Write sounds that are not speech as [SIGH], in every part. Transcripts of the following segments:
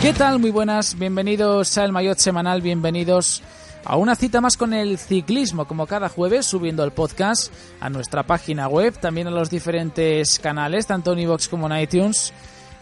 ¿Qué tal? Muy buenas, bienvenidos al Maillot Semanal, bienvenidos a una cita más con el ciclismo, como cada jueves, subiendo el podcast a nuestra página web, también a los diferentes canales, tanto en iVoox como en iTunes,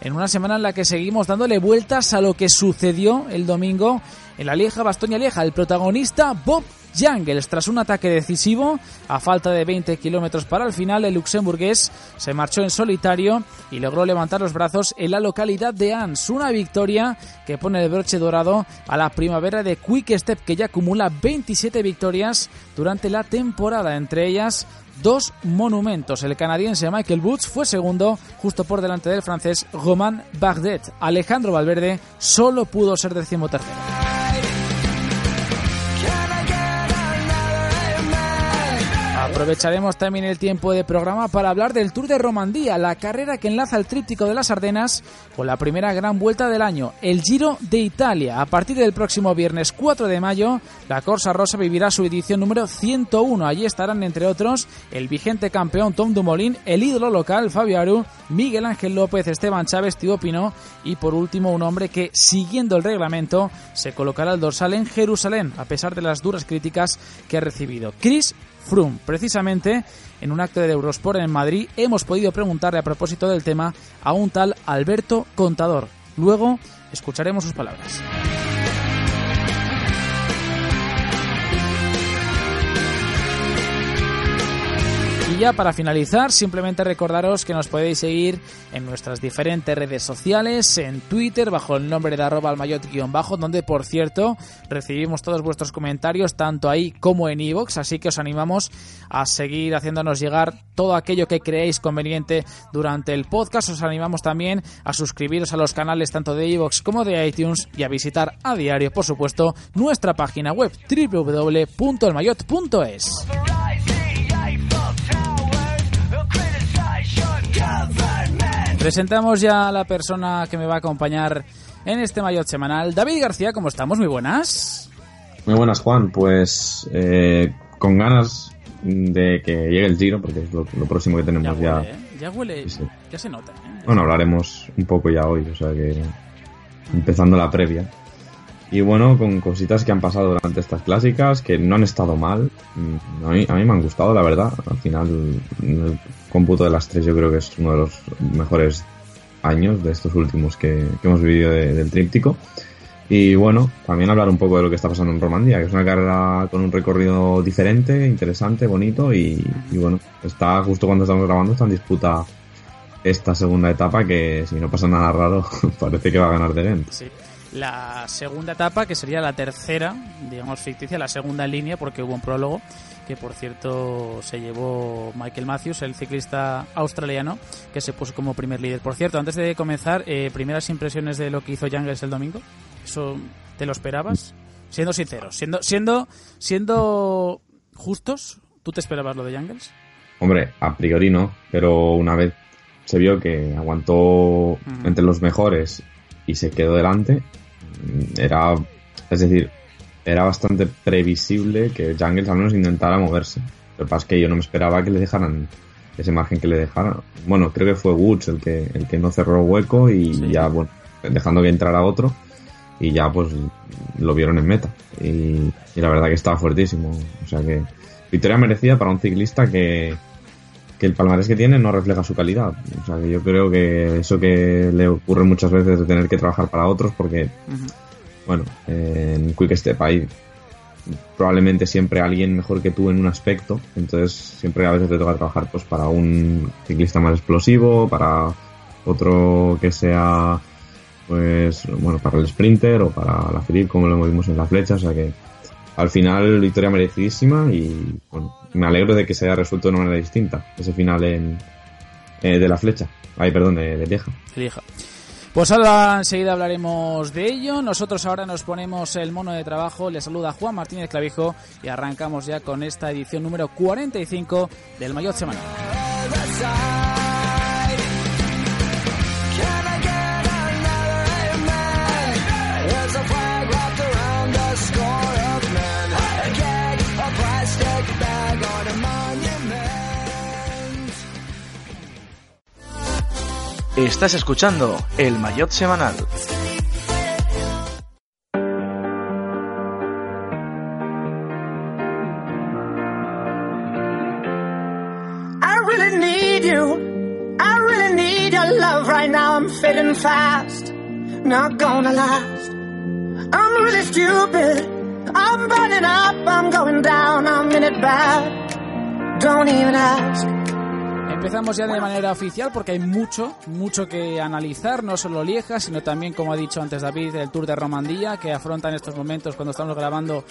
en una semana en la que seguimos dándole vueltas a lo que sucedió el domingo en la Lieja Bastoña Lieja. El protagonista, Bob Jangles. Tras un ataque decisivo, a falta de 20 kilómetros para el final, el luxemburgués se marchó en solitario y logró levantar los brazos en la localidad de Ans. Una victoria que pone el broche dorado a la primavera de Quick Step, que ya acumula 27 victorias durante la temporada, entre ellas dos monumentos. El canadiense Michael Woods fue segundo, justo por delante del francés Romain Bardet. Alejandro Valverde solo pudo ser decimotercero. Aprovecharemos también el tiempo de programa para hablar del Tour de Romandía, la carrera que enlaza el tríptico de las Ardenas con la primera gran vuelta del año, el Giro de Italia. A partir del próximo viernes 4 de mayo, la Corsa Rosa vivirá su edición número 101. Allí estarán, entre otros, el vigente campeón Tom Dumoulin, el ídolo local Fabio Aru, Miguel Ángel López, Esteban Chávez, Tío Pino y, por último, un hombre que, siguiendo el reglamento, se colocará al dorsal en Jerusalén, a pesar de las duras críticas que ha recibido. Chris Precisamente en un acto de Eurosport en Madrid hemos podido preguntarle a propósito del tema a un tal Alberto Contador. Luego escucharemos sus palabras. Y ya para finalizar, simplemente recordaros que nos podéis seguir en nuestras diferentes redes sociales, en Twitter bajo el nombre de arroba almayot-bajo, donde por cierto recibimos todos vuestros comentarios tanto ahí como en iVoox, así que os animamos a seguir haciéndonos llegar todo aquello que creéis conveniente durante el podcast. Os animamos también a suscribiros a los canales tanto de iVoox como de iTunes y a visitar a diario, por supuesto, nuestra página web www.elmayot.es. Presentamos ya a la persona que me va a acompañar en este maillot semanal. David García, ¿cómo estamos? Muy buenas. Muy buenas, Juan. Pues eh, con ganas de que llegue el giro, porque es lo, lo próximo que tenemos ya. ya. Huele, ¿eh? Ya huele, sí. ya se nota. ¿eh? Bueno, hablaremos un poco ya hoy, o sea que empezando la previa. Y bueno, con cositas que han pasado durante estas clásicas, que no han estado mal. A mí, a mí me han gustado, la verdad. Al final, cómputo de las tres yo creo que es uno de los mejores años de estos últimos que, hemos vivido de, del tríptico. Y bueno, también hablar un poco de lo que está pasando en Romandía, que es una carrera con un recorrido diferente, interesante, bonito y, bueno, está justo cuando estamos grabando, está en disputa esta segunda etapa que si no pasa nada raro [LAUGHS] parece que va a ganar de Gent. Sí. La segunda etapa, que sería la tercera, digamos ficticia, la segunda línea, porque hubo un prólogo, que por cierto se llevó Michael Matthews, el ciclista australiano, que se puso como primer líder. Por cierto, antes de comenzar, eh, primeras impresiones de lo que hizo Jangles el domingo. ¿Eso te lo esperabas? Siendo sinceros, siendo, siendo, siendo justos, ¿tú te esperabas lo de Jangles? Hombre, a priori no, pero una vez se vio que aguantó uh -huh. entre los mejores y se quedó delante, era, es decir, era bastante previsible que Jangles al menos intentara moverse. Lo que pasa es que yo no me esperaba que le dejaran ese margen que le dejaran. Bueno, creo que fue Woods el que, el que no cerró hueco y sí. ya, bueno, dejando que entrara otro y ya pues lo vieron en meta. Y, y, la verdad que estaba fuertísimo. O sea que victoria merecida para un ciclista que, que el palmarés que tiene no refleja su calidad. O sea, que yo creo que eso que le ocurre muchas veces de tener que trabajar para otros, porque, uh -huh. Bueno, en Quick Step hay probablemente siempre alguien mejor que tú en un aspecto, entonces siempre a veces te toca trabajar pues para un ciclista más explosivo, para otro que sea pues bueno para el sprinter o para la Philip como lo vimos en la flecha, o sea que al final victoria merecidísima y bueno, me alegro de que se haya resuelto de una manera distinta ese final en, eh, de la flecha, ay perdón, de, de Lieja. Lieja. Pues ahora enseguida hablaremos de ello. Nosotros ahora nos ponemos el mono de trabajo. Le saluda Juan Martínez Clavijo y arrancamos ya con esta edición número 45 del Mayor Semanal. Estás escuchando el Maillot Semanal. I really need you. I really need your love right now. I'm fading fast. Not gonna last. I'm really stupid. I'm burning up. I'm going down. I'm in it bad. Don't even ask. Empezamos ya de manera oficial porque hay mucho, mucho que analizar, no solo Lieja, sino también, como ha dicho antes David, el Tour de Romandía, que afronta en estos momentos, cuando estamos grabando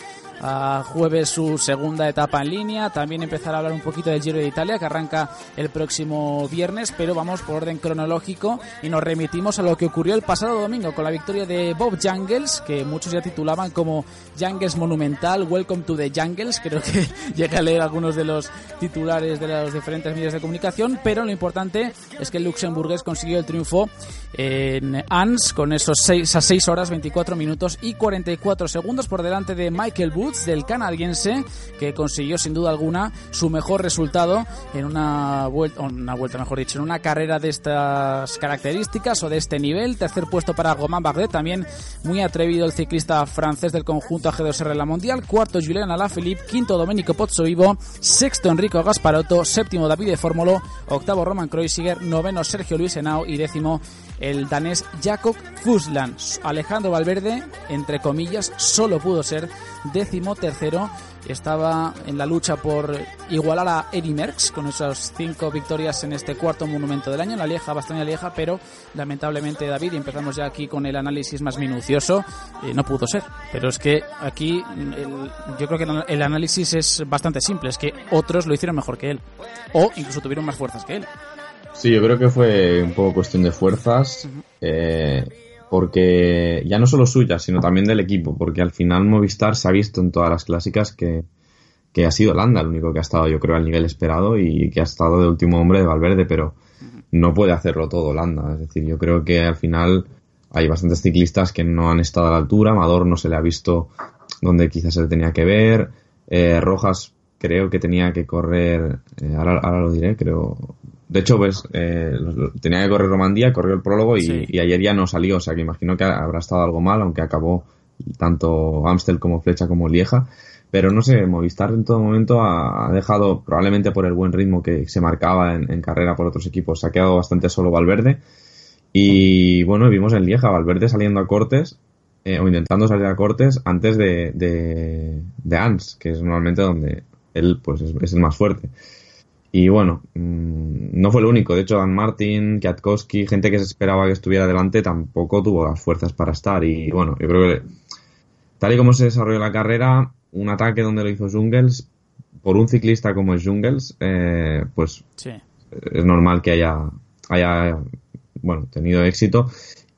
a jueves, su segunda etapa en línea. También empezar a hablar un poquito del Giro de Italia, que arranca el próximo viernes, pero vamos por orden cronológico y nos remitimos a lo que ocurrió el pasado domingo con la victoria de Bob Jungles, que muchos ya titulaban como Jungles Monumental, Welcome to the Jungles. Creo que [LAUGHS] llegué a leer algunos de los titulares de los diferentes medios de comunicación pero lo importante es que el luxemburgués consiguió el triunfo en Ans con esos 6 a 6 horas 24 minutos y 44 segundos por delante de Michael Woods del canadiense que consiguió sin duda alguna su mejor resultado en una vuelta, una vuelta mejor dicho, en una carrera de estas características o de este nivel. Tercer puesto para Romain Bardet, también muy atrevido el ciclista francés del conjunto AG2R la Mundial. Cuarto Julián Alaphilippe, quinto Domenico Pozzovivo, sexto Enrico Gasparotto, séptimo David de Fórmulo, octavo Roman Kreuziger, noveno Sergio Luis Henao. Y décimo el danés Jakob Fusland. Alejandro Valverde, entre comillas, solo pudo ser décimo tercero. Estaba en la lucha por igualar a Eddie Merckx con esas cinco victorias en este cuarto monumento del año, la Lieja, bastante Lieja, pero lamentablemente David, y empezamos ya aquí con el análisis más minucioso, eh, no pudo ser. Pero es que aquí el, yo creo que el análisis es bastante simple, es que otros lo hicieron mejor que él, o incluso tuvieron más fuerzas que él. Sí, yo creo que fue un poco cuestión de fuerzas, eh, porque ya no solo suyas, sino también del equipo, porque al final Movistar se ha visto en todas las clásicas que, que ha sido Landa el único que ha estado, yo creo, al nivel esperado y que ha estado de último hombre de Valverde, pero no puede hacerlo todo Landa. Es decir, yo creo que al final hay bastantes ciclistas que no han estado a la altura, Amador no se le ha visto donde quizás se le tenía que ver, eh, Rojas creo que tenía que correr, eh, ahora, ahora, lo diré, creo, de hecho, pues eh, tenía que correr Romandía, corrió el prólogo y, Sí. y ayer ya no salió, o sea que imagino que habrá estado algo mal, aunque acabó tanto Amstel como Flecha como Lieja. Pero no sé, Movistar en todo momento ha, ha dejado, probablemente por el buen ritmo que se marcaba en, en carrera por otros equipos, se ha quedado bastante solo Valverde. Y bueno, vimos en Lieja Valverde saliendo a cortes, eh, o intentando salir a cortes antes de, de, de Ans, que es normalmente donde él pues es, es el más fuerte. Y bueno, mmm, no fue el único. De hecho, Dan Martin, Kwiatkowski, gente que se esperaba que estuviera delante, tampoco tuvo las fuerzas para estar. Y bueno, yo creo que tal y como se desarrolló la carrera, un ataque donde lo hizo Jungels, por un ciclista como es Jungels, eh, pues Sí. es normal que haya, haya bueno, tenido éxito.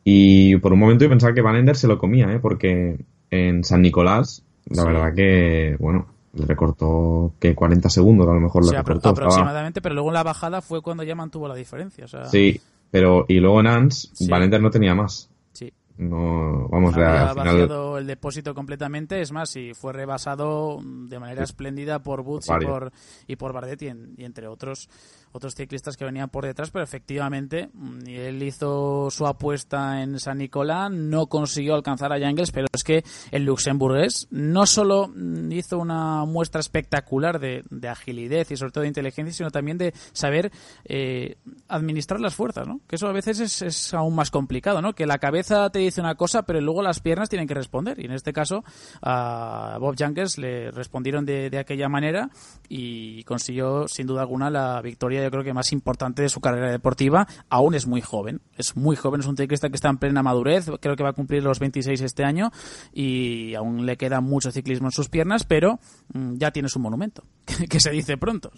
Y por un momento yo pensaba que Van Ender se lo comía, ¿eh? porque en San Nicolás, la Sí. verdad que, bueno, le recortó que 40 segundos, a lo mejor Sí, le recortó. estaba- aproximadamente, pero luego en la bajada fue cuando ya mantuvo la diferencia. O sea, Sí, pero y luego en Ans, Sí. No tenía más. sí. No, vamos, Había al final el depósito completamente, es más, y fue rebasado de manera espléndida por Boots y Varios. por, y por y, en- y entre otros otros ciclistas que venían por detrás, pero efectivamente mm, él hizo su apuesta en San Nicolás, no consiguió alcanzar a Jangles, pero es que el luxemburgués no solo mm, hizo una muestra espectacular de, agilidad y sobre todo de inteligencia, sino también de saber eh, administrar las fuerzas, ¿no? Que eso a veces es, aún más complicado, ¿no? Que la cabeza te dice una cosa, pero luego las piernas tienen que responder. Y en este caso, a Bob Jungels le respondieron de aquella manera y consiguió, sin duda alguna, la victoria victoria yo creo que más importante de su carrera deportiva. Aún es muy joven, es muy joven, es un ciclista que está en plena madurez, creo que va a cumplir los 26 este año y aún le queda mucho ciclismo en sus piernas, pero mm, ya tiene su monumento, [LAUGHS] que se dice pronto.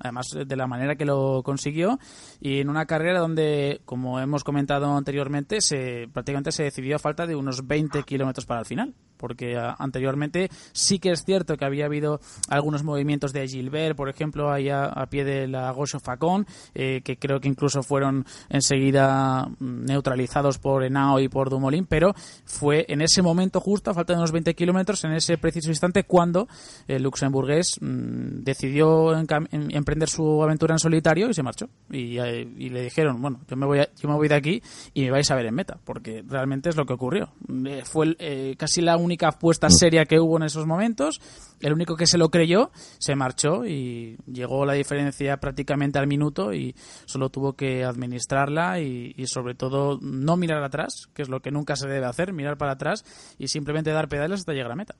Además, de la manera que lo consiguió y en una carrera donde, como hemos comentado anteriormente, se prácticamente se decidió a falta de unos 20 kilómetros para el final porque ah, anteriormente sí que es cierto que había habido algunos movimientos de Gilbert, por ejemplo, ahí a, pie de la Gaucho Facón, eh, que creo que incluso fueron enseguida mm, neutralizados por Henao y por Dumoulin, pero fue en ese momento justo, a falta de unos 20 kilómetros, en ese preciso instante, cuando el luxemburgués mm, decidió emprender su aventura en solitario y se marchó. Y, eh, le dijeron, bueno, yo me, voy yo me voy de aquí y me vais a ver en meta, porque realmente es lo que ocurrió. Eh, fue casi la única apuesta seria que hubo en esos momentos. El único que se lo creyó se marchó y llegó la diferencia prácticamente al minuto y solo tuvo que administrarla y, sobre todo no mirar atrás, que es lo que nunca se debe hacer, mirar para atrás y simplemente dar pedales hasta llegar a meta.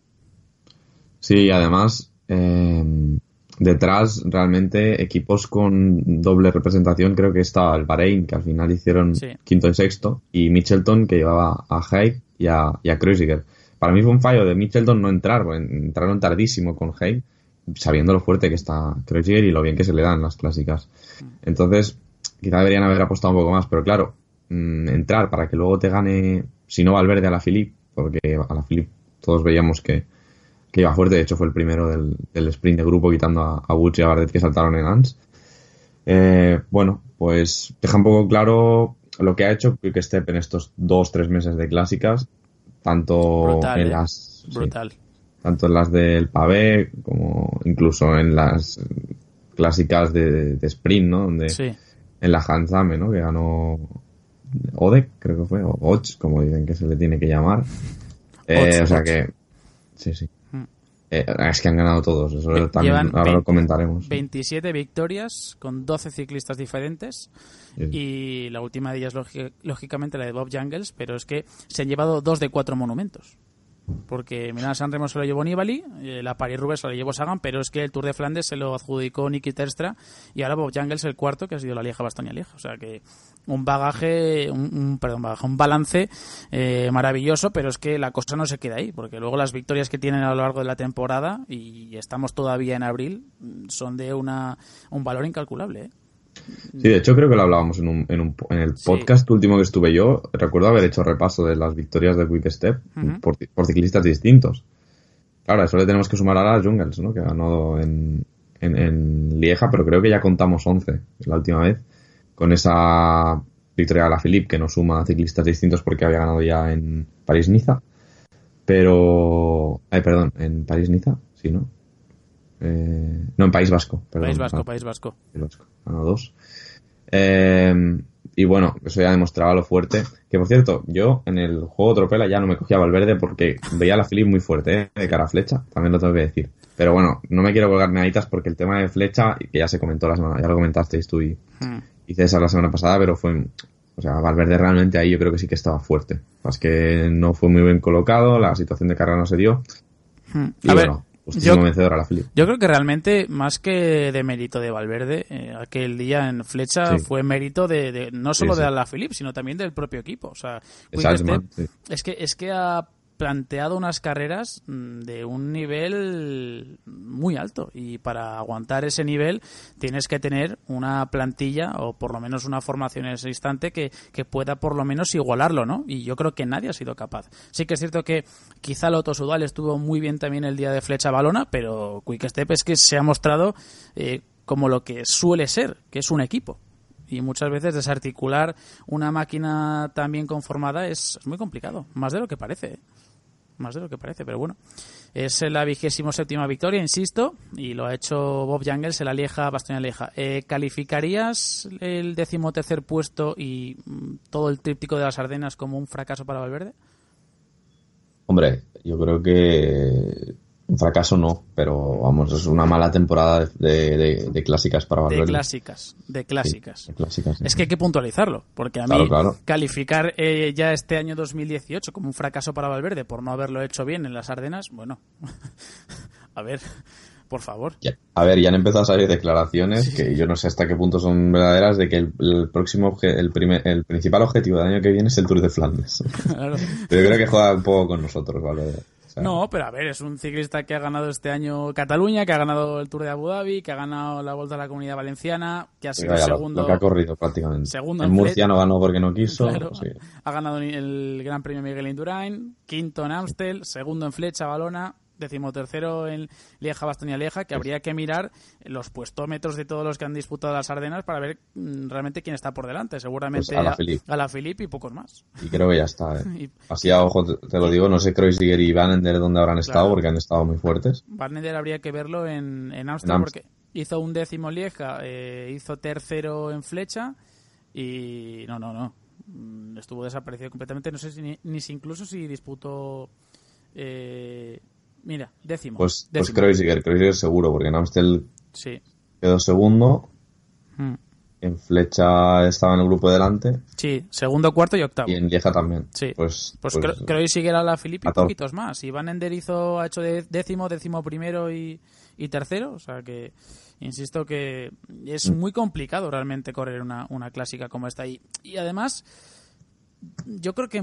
Sí, además eh, detrás realmente equipos con doble representación creo que estaba el Bahrein que al final hicieron quinto y sexto y Mitchelton que llevaba a Haig y a, y a Kreuziger para mí fue un fallo de Mitchelton no entrar, entraron tardísimo con Hay, sabiendo lo fuerte que está Kreuziger y lo bien que se le dan las clásicas. Entonces, quizá deberían haber apostado un poco más, pero claro, mm, entrar para que luego te gane, si no Valverde, a la Philippe, porque a la Philippe todos veíamos que, que iba fuerte, de hecho fue el primero del, sprint de grupo quitando a, a y a Bardet que saltaron en Ans. Eh, bueno, pues deja un poco claro lo que ha hecho Quick Step en estos dos, tres meses de clásicas tanto en ¿eh? las tanto en las del pavé como incluso en las clásicas de, sprint, ¿no? Donde en la Hansame, ¿no? Que ganó Odek, creo que fue, o Och, como dicen que se le tiene que llamar. Eh, o sea que sí, sí. Eh, es que han ganado todos, eso también ahora lo comentaremos. 27 victorias con 12 ciclistas diferentes y la última de ellas, lógicamente, la de Bob Jungles, pero es que se han llevado dos de cuatro monumentos. Porque Milán San Remo se lo llevó Nibali, eh, la Paris-Roubaix se lo llevó Sagan, pero es que el Tour de Flandes se lo adjudicó Niki Terstra y ahora Bob Jungles el cuarto, que ha sido la Lieja Bastoña Lieja. O sea que un bagaje, un, perdón, bagaje, un balance eh, maravilloso, pero es que la cosa no se queda ahí, porque luego las victorias que tienen a lo largo de la temporada, y estamos todavía en abril, son de una, un valor incalculable. ¿eh? Sí, de hecho creo que lo hablábamos en, un, en, un, en el podcast último que estuve yo. Recuerdo haber hecho repaso de las victorias de Quick Step por, ciclistas distintos. Claro, eso le tenemos que sumar a las Jungles, ¿no? Que ganó en, en, Lieja, pero creo que ya contamos 11 la última vez. Con esa victoria a la Philippe que nos suma a ciclistas distintos porque había ganado ya en París-Niza. Pero... Ay, perdón, en París-Niza, sí, ¿no? Eh, no, en País Vasco. País Vasco, País Vasco. País Vasco. dos. Eh, y bueno, eso ya demostraba lo fuerte. Que por cierto, yo en el juego Tropela ya no me cogía Valverde porque veía a la Philip muy fuerte, ¿eh? de cara a flecha, también lo tengo que decir. Pero bueno, no me quiero colgar meditas porque el tema de flecha, que ya se comentó la semana, ya lo comentasteis tú y, hmm. y César la semana pasada, pero fue. O sea, Valverde realmente ahí yo creo que sí que estaba fuerte. Es que no fue muy bien colocado, la situación de carrera no se dio. Hmm. a ver, yo, Yo creo que realmente, más que de mérito de Valverde, eh, aquel día en Flecha fue mérito de, no solo de la Philippe, sino también del propio equipo. O sea, es que es que a planteado unas carreras mm, de un nivel muy alto y para aguantar ese nivel tienes que tener una plantilla o por lo menos una formación en ese instante que, pueda por lo menos igualarlo, ¿no? Y yo creo que nadie ha sido capaz. Sí que es cierto que quizá Loto Sudal estuvo muy bien también el día de Flecha Balona, pero Quick Step es que se ha mostrado eh, como lo que suele ser, que es un equipo y muchas veces desarticular una máquina tan bien conformada es, muy complicado, más de lo que parece. Más de lo que parece, pero bueno. Es la vigésimo séptima victoria, insisto, y lo ha hecho Bob Jangles en la Lieja, Bastoña Lieja. Eh, ¿Calificarías el decimotercer puesto y mm, todo el tríptico de las Ardenas como un fracaso para Valverde? Hombre, yo creo que un fracaso no, pero vamos, es una mala temporada de, clásicas para Valverde. De clásicas, de clásicas. Es que hay que puntualizarlo, porque a mí calificar eh, ya este año 2018 como un fracaso para Valverde por no haberlo hecho bien en las Ardenas, bueno, [LAUGHS] a ver, por favor. a ver, ya han empezado a salir declaraciones que yo no sé hasta qué punto son verdaderas de que el, próximo, el, primer, el principal objetivo del año que viene es el Tour de Flandes. [LAUGHS] Pero yo creo que juega un poco con nosotros, no, pero a ver, es un ciclista que ha ganado este año Cataluña, que ha ganado el Tour de Abu Dhabi, que ha ganado la Vuelta a la Comunidad Valenciana, que ha sido segundo. Lo, que ha corrido prácticamente. Segundo el Murcia no ganó porque no quiso. Ha ganado el Gran Premio Miguel Indurain, quinto en Amstel, segundo en Flecha, Balona, decimotercero en Lieja, Bastoña, Lieja, que habría que mirar los puestómetros de todos los que han disputado las Ardenas para ver mm, realmente quién está por delante. Seguramente pues a la Philippe y pocos más. Y creo que ya está. ¿eh? [LAUGHS] Así a ojo te, lo digo, no sé Kreuzigger y Van Ender dónde habrán estado porque han estado muy fuertes. Van Ender habría que verlo en, en Amsterdam porque hizo un décimo Lieja, eh, hizo tercero en Flecha y no, no, no. Mm, estuvo desaparecido completamente. No sé si ni, ni si incluso si disputó eh, Mira, décimo. Pues, pues décimo. Kreuziger, Kreuziger seguro, porque en Amstel sí. quedó segundo. Hmm. En Flecha estaba en el grupo delante. Sí, segundo, cuarto y octavo. Y en Lieja también. Sí. Pues, pues, pues creo, a la Filippi y poquitos más. Y Van Ender hizo, ha hecho décimo, décimo primero y, y tercero. O sea que, insisto que es mm. muy complicado realmente correr una, una clásica como esta. Y, y además yo creo que,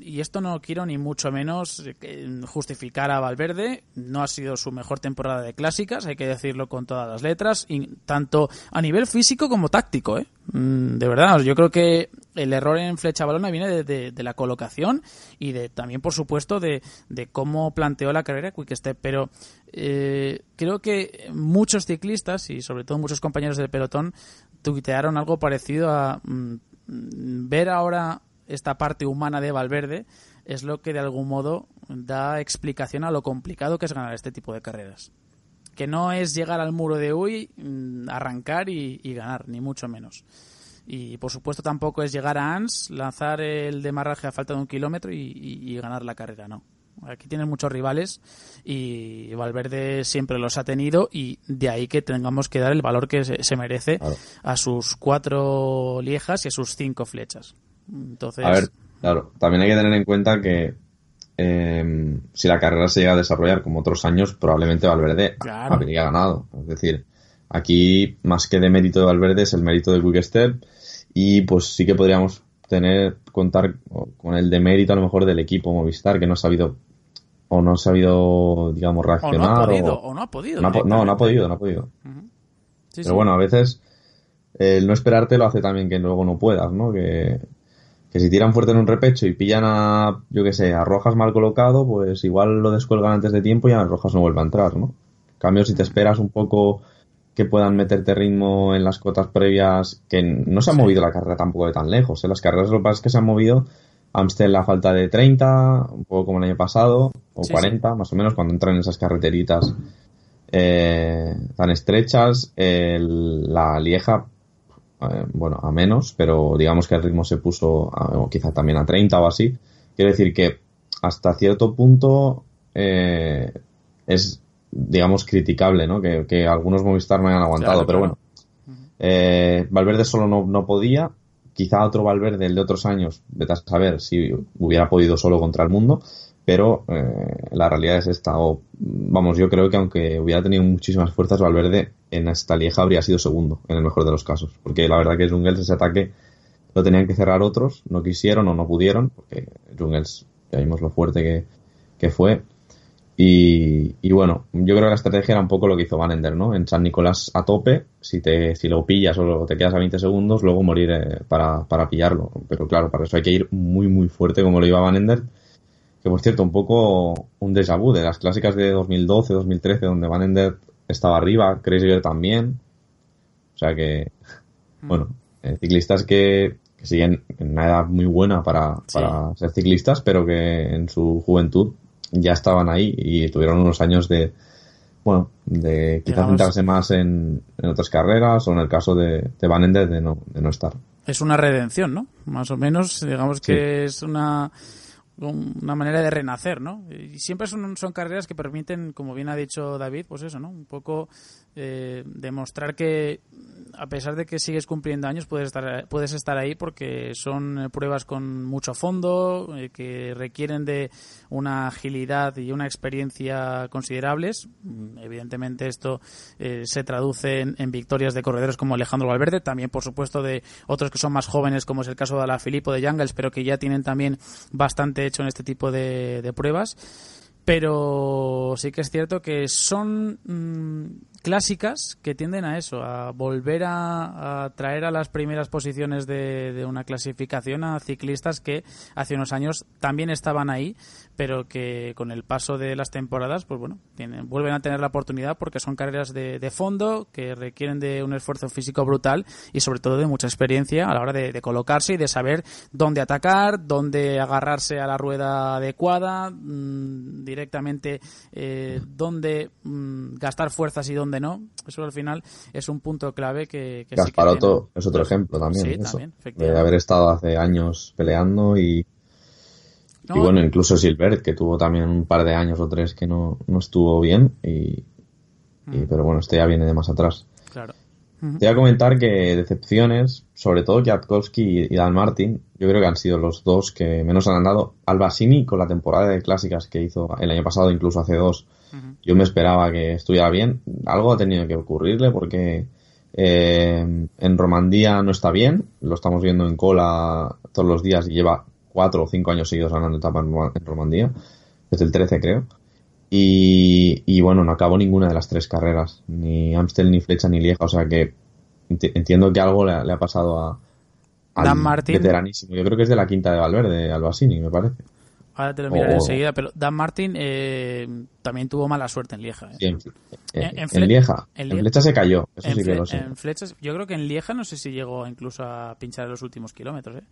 y esto no quiero ni mucho menos eh, justificar a Valverde, no ha sido su mejor temporada de clásicas, hay que decirlo con todas las letras, y tanto a nivel físico como táctico. ¿eh? Mm, de verdad, yo creo que el error en flecha balona viene de, la colocación y de también, por supuesto, de, cómo planteó la carrera Quick Step. Pero eh, creo que muchos ciclistas y sobre todo muchos compañeros del pelotón tuitearon algo parecido a mm, ver ahora esta parte humana de Valverde es lo que de algún modo da explicación a lo complicado que es ganar este tipo de carreras. Que no es llegar al muro de hoy, mm, arrancar y, ganar, ni mucho menos. Y por supuesto tampoco es llegar a Ans, lanzar el demarraje a falta de un kilómetro y, ganar la carrera, no. Aquí tienen muchos rivales y Valverde siempre los ha tenido y de ahí que tengamos que dar el valor que se, merece a sus cuatro liejas y a sus cinco flechas. Entonces... A ver, claro, también hay que tener en cuenta que eh, si la carrera se llega a desarrollar como otros años, probablemente Valverde habría ganado. Es decir, aquí más que de mérito de Valverde es el mérito de Quick Step y pues sí que podríamos tener contar con el demérito a lo mejor del equipo Movistar que no ha sabido o no ha sabido digamos reaccionar o no ha podido o, no ha podido no, no, ha podido no ha podido. Pero bueno a veces el no esperarte lo hace también que luego no puedas no que que si tiran fuerte en un repecho y pillan a, yo que sé, a Rojas mal colocado, pues igual lo descuelgan antes de tiempo y a Rojas no vuelve a entrar, ¿no? En cambio, si te esperas un poco que puedan meterte ritmo en las cotas previas, que no se ha movido la carrera tampoco de tan lejos, ¿eh? las carreras lo que pasa es que se han movido Amstel a falta de 30, un poco como el año pasado, o 40, más o menos, cuando entran en esas carreteritas eh, tan estrechas, la Lieja eh, bueno, a menos, pero digamos que el ritmo se puso quizá también a 30 o así. Quiero decir que hasta cierto punto eh, es, digamos, criticable, ¿no? Que, algunos Movistar no hayan aguantado, pero bueno. Eh, Valverde solo no, no, podía. Quizá otro Valverde, el de otros años, vete a saber si hubiera podido solo contra el mundo pero eh, la realidad es esta. O, vamos, yo creo que aunque hubiera tenido muchísimas fuerzas, Valverde en esta Lieja habría sido segundo, en el mejor de los casos. Porque la verdad que Jungels ese ataque lo tenían que cerrar otros, no quisieron o no pudieron, porque Jungels ya vimos lo fuerte que, fue. Y, y, bueno, yo creo que la estrategia era un poco lo que hizo Van Ender, ¿no? En San Nicolás a tope, si te si lo pillas o te quedas a 20 segundos, luego morir eh, para, para pillarlo. Pero claro, para eso hay que ir muy, muy fuerte como lo iba Van Ender que por cierto, un poco un déjà vu de las clásicas de 2012, 2013, donde Van Ender estaba arriba, Kreisler también. O sea que, mm. bueno, eh, ciclistas que, siguen en una edad muy buena para, para ser ciclistas, pero que en su juventud ya estaban ahí y tuvieron unos años de, bueno, de quizás centrarse más en, en, otras carreras o en el caso de, de Van Ender de no, de no estar. Es una redención, ¿no? Más o menos, digamos que es una una manera de renacer, ¿no? Y siempre son, son carreras que permiten, como bien ha dicho David, pues eso, ¿no? Un poco eh, demostrar que a pesar de que sigues cumpliendo años puedes estar puedes estar ahí porque son eh, pruebas con mucho fondo eh, que requieren de una agilidad y una experiencia considerables. Mm, evidentemente esto se traduce en, victorias de corredores como Alejandro Valverde también por supuesto de otros que son más jóvenes como es el caso de la Filippo de Jangles pero que ya tienen también bastante hecho en este tipo de, pruebas. Pero sí que es cierto que son mm, clásicas que tienden a eso, a volver a, traer a las primeras posiciones de, de, una clasificación a ciclistas que hace unos años también estaban ahí, pero que con el paso de las temporadas, pues bueno, tienen, vuelven a tener la oportunidad porque son carreras de, fondo que requieren de un esfuerzo físico brutal y sobre todo de mucha experiencia a la hora de, colocarse y de saber dónde atacar, dónde agarrarse a la rueda adecuada, mmm, directamente eh, dónde mmm, gastar fuerzas y dónde no. Eso al final es un punto clave que... es otro ejemplo también. de haber estado hace años peleando y y bueno, incluso Silbert, que tuvo también un par de años o tres que no, no estuvo bien, y, mm. pero bueno, este ya viene de más atrás. Claro. Te voy a comentar que decepciones, sobre todo Kwiatkowski y Dan Martin, yo creo que han sido los dos que menos han andado. Albasini, con la temporada de clásicas que hizo el año pasado, incluso hace dos, yo me esperaba que estuviera bien. Algo ha tenido que ocurrirle porque eh, en Romandía no está bien, lo estamos viendo en cola todos los días y lleva cuatro o cinco años seguidos ganando etapas en Romandía, desde el 13 creo. Y, bueno, no acabó ninguna de las tres carreras, ni Amstel, ni Flecha, ni Lieja, o sea que entiendo que algo le, ha pasado a, al Dan Martin. veteranísimo. Yo creo que es de la quinta de Valverde, Albasini, me parece. Ahora te lo miraré enseguida, pero Dan Martin eh, también tuvo mala suerte en Lieja. ¿eh? en, Lieja. En, Flecha se cayó, eso sí que lo sé. En Flechas, yo creo que en Lieja no sé si llegó incluso a pinchar en los últimos kilómetros. ¿eh?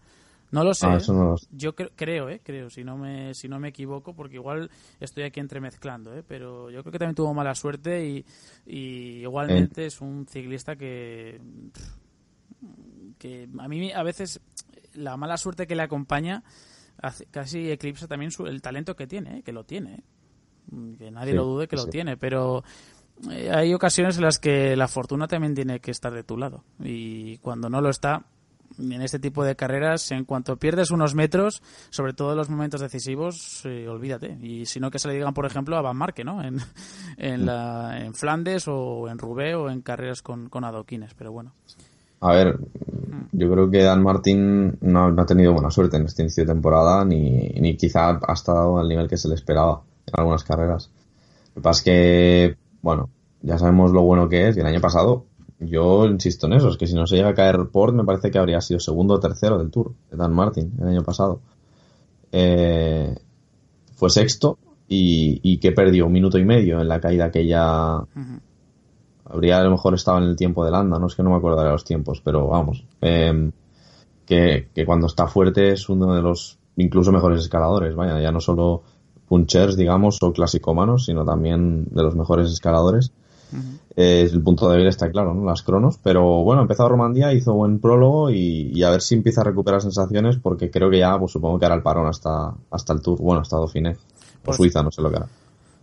No lo sé. Ah, ¿eh? Yo creo, ¿eh? Creo, si no, me, si no me equivoco, porque igual estoy aquí entremezclando, ¿eh? Pero yo creo que también tuvo mala suerte y, igualmente es un ciclista que... que a mí a veces la mala suerte que le acompaña casi eclipsa también el talento que tiene, ¿eh? que lo tiene. ¿eh? Que nadie lo dude que lo tiene, pero hay ocasiones en las que la fortuna también tiene que estar de tu lado. Y cuando no lo está, en este tipo de carreras, en cuanto pierdes unos metros, sobre todo en los momentos decisivos, eh, olvídate. Y si no, que se le digan, por ejemplo, a Van Marke, ¿no? En, en, la, en Flandes o en Roubaix o en carreras con, con adoquines, pero bueno. A ver, yo creo que Dan Martín no, ha tenido buena suerte en este inicio de temporada, ni, ni quizá ha estado al nivel que se le esperaba en algunas carreras. Lo que pasa es que, bueno, ya sabemos lo bueno que es, y el año pasado yo insisto en eso, es que si no se llega a caer Port, me parece que habría sido segundo o tercero del Tour de Dan Martin el año pasado. Eh, fue sexto y, que perdió un minuto y medio en la caída que ya habría a lo mejor estado en el tiempo de Landa, no es que no me de los tiempos, pero vamos, eh, que, que, cuando está fuerte es uno de los incluso mejores escaladores, vaya, ya no solo punchers, digamos, o clasicómanos, sino también de los mejores escaladores el punto débil está claro, ¿no? Las cronos. Pero bueno, empezó Romandía, hizo buen prólogo y, a ver si empieza a recuperar sensaciones porque creo que ya, pues supongo que hará el parón hasta, hasta el Tour, bueno, hasta Dauphiné. O pues Suiza, no sé lo que hará.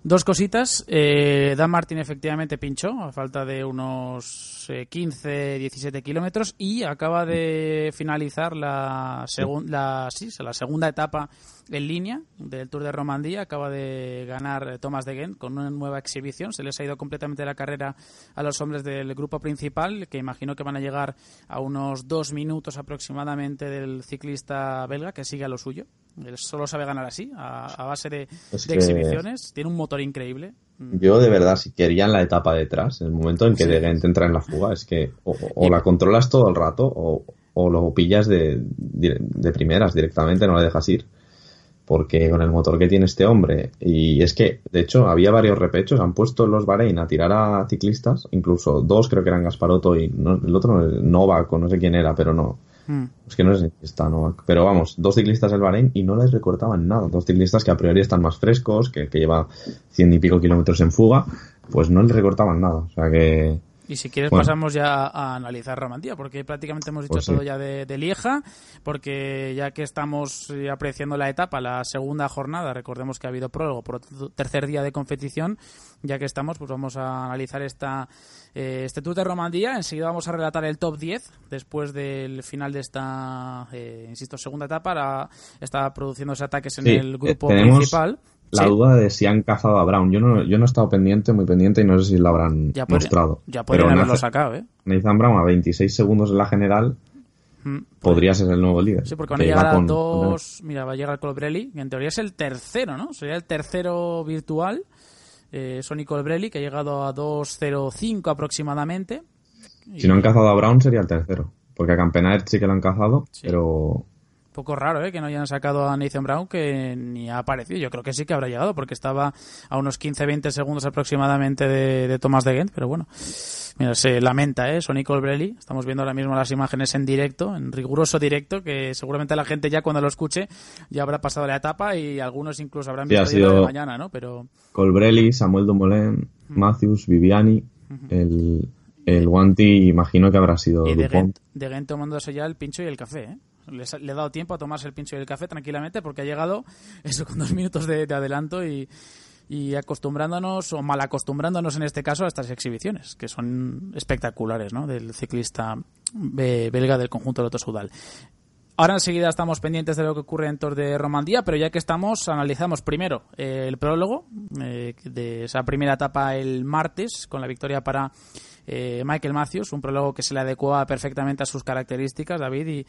Dos cositas. Eh, Dan Martin efectivamente pinchó a falta de unos 15, eh, 17 kilómetros y acaba de finalizar la, la, sí, la segunda etapa en línea del Tour de Romandía. Acaba de ganar Thomas de Gent con una nueva exhibición. Se les ha ido completamente la carrera a los hombres del grupo principal, que imagino que van a llegar a unos dos minutos aproximadamente del ciclista belga que sigue a lo suyo. Él solo sabe ganar así, a, base de, exhibiciones. Tiene un motor increíble. Mm. Yo de verdad, si quería en la etapa detrás, en el momento en que De Gent entra en la fuga, es que o, la controlas todo el rato o, o lo pillas de, de, primeras directamente, no le dejas ir porque con el motor que tiene este hombre, y es que, de hecho, había varios repechos, han puesto los Bahrein a tirar a ciclistas, incluso dos creo que eran Gasparotto y el otro Novak o no sé quién era, pero no. Hmm. Es que no sé si está. Pero vamos, dos ciclistas del Bahrein y no les recortaban nada. Dos ciclistas que a priori están más frescos, que, que lleva cien y pico kilómetros en fuga, pues no les recortaban nada. O sea que Y si quieres pasamos ya a analizar Romandía, porque prácticamente hemos dicho pues todo ya de, Lieja, porque ya que estamos apreciando la etapa, la segunda jornada, recordemos que ha habido prólogo por tercer día de competición, ya que estamos, pues vamos a analizar esta eh, este Tour de Romandía. Enseguida vamos a relatar el top 10 después del final de esta, eh, insisto, segunda etapa. está produciéndose ataques en el grupo eh, principal la duda de si han cazado a Brown. Yo no, yo no he estado pendiente, muy pendiente, y no sé si lo habrán mostrado. Ya podrían haberlo sacado, ¿eh? Nathan Brown a 26 segundos en la general mm, podría ser el nuevo líder. Sí, porque van a llegar a dos... Mira, va a llegar Colbrelli, que en teoría es el tercero, ¿no? Sería el tercero virtual. Eh, Sonny Colbrelli, que ha llegado a 2.05 aproximadamente. Si no han cazado a Brown, sería el tercero. Porque a Campenaert sí que lo han cazado, pero poco raro ¿eh? que no hayan sacado a Nathan Brown, que ni ha aparecido. Yo creo que sí que habrá llegado, porque estaba a unos 15-20 segundos aproximadamente de, de Thomas de Gent, pero bueno. Mira, se lamenta, ¿eh? Sonny Colbrelli. Estamos viendo ahora mismo las imágenes en directo, en riguroso directo, que seguramente la gente ya cuando lo escuche ya habrá pasado la etapa y algunos incluso habrán visto sí, de mañana, ¿no? Pero... Colbrelli, Samuel Dumoulin, Matthews, Viviani, el, el Guanti imagino que habrá sido y de Gent, de Gent tomándose ya el pincho y el café, ¿eh? Le, he dado tiempo a tomarse el pincho y el café tranquilamente porque ha llegado [LAUGHS] eso con dos minutos de, adelanto y, acostumbrándonos o mal acostumbrándonos en este caso a estas exhibiciones que son espectaculares ¿no? del ciclista belga del conjunto Lotto Sudal. Ahora enseguida estamos pendientes de lo que ocurre en Tour de Romandía, pero ya que estamos, analizamos primero eh, el prólogo eh, de esa primera etapa el martes con la victoria para eh, Michael Matthews, un prólogo que se le adecuaba perfectamente a sus características, David, y,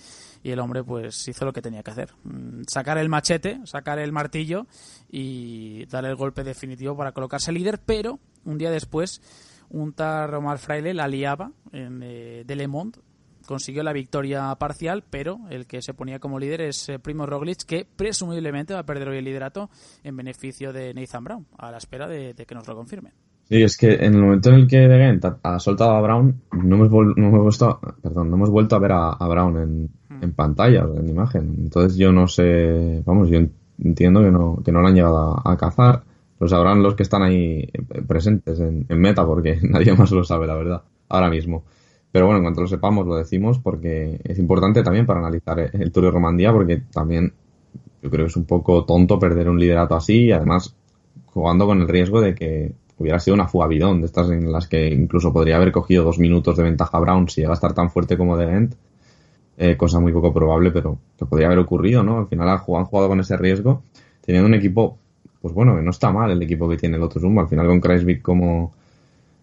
el hombre pues hizo lo que tenía que hacer. Mm, sacar el machete, sacar el martillo y darle el golpe definitivo para colocarse líder, pero un día después un tal Omar Fraile la liaba en eh, de Le Monde, consiguió la victoria parcial, pero el que se ponía como líder es eh, Primo Roglic, que presumiblemente va a perder hoy el liderato en beneficio de Nathan Brown, a la espera de que nos lo confirmen. Sí, es que en el momento en el que De Gent ha, soltado a Brown, no hemos, no hemos, vuelto, perdón, no hemos vuelto a ver a, Brown en, hmm. en, pantalla, en imagen. Entonces yo no sé, vamos, yo entiendo que no, que no lo han llegado a, cazar. Lo sabrán los que están ahí presentes en, meta, porque [LAUGHS] nadie más lo sabe, la verdad, ahora mismo. Pero bueno, en cuanto lo sepamos, lo decimos, porque es importante también para analizar el Tour de Romandía, porque también yo creo que es un poco tonto perder un liderato así, y además jugando con el riesgo de que hubiera sido una fuga bidón, de estas en las que incluso podría haber cogido dos minutos de ventaja Brown si llega a estar tan fuerte como De Gent, eh, cosa muy poco probable, pero que podría haber ocurrido, ¿no? Al final han jugado, con ese riesgo, teniendo un equipo, pues bueno, que no está mal el equipo que tiene el otro Zumba, al final con Kreisvik como,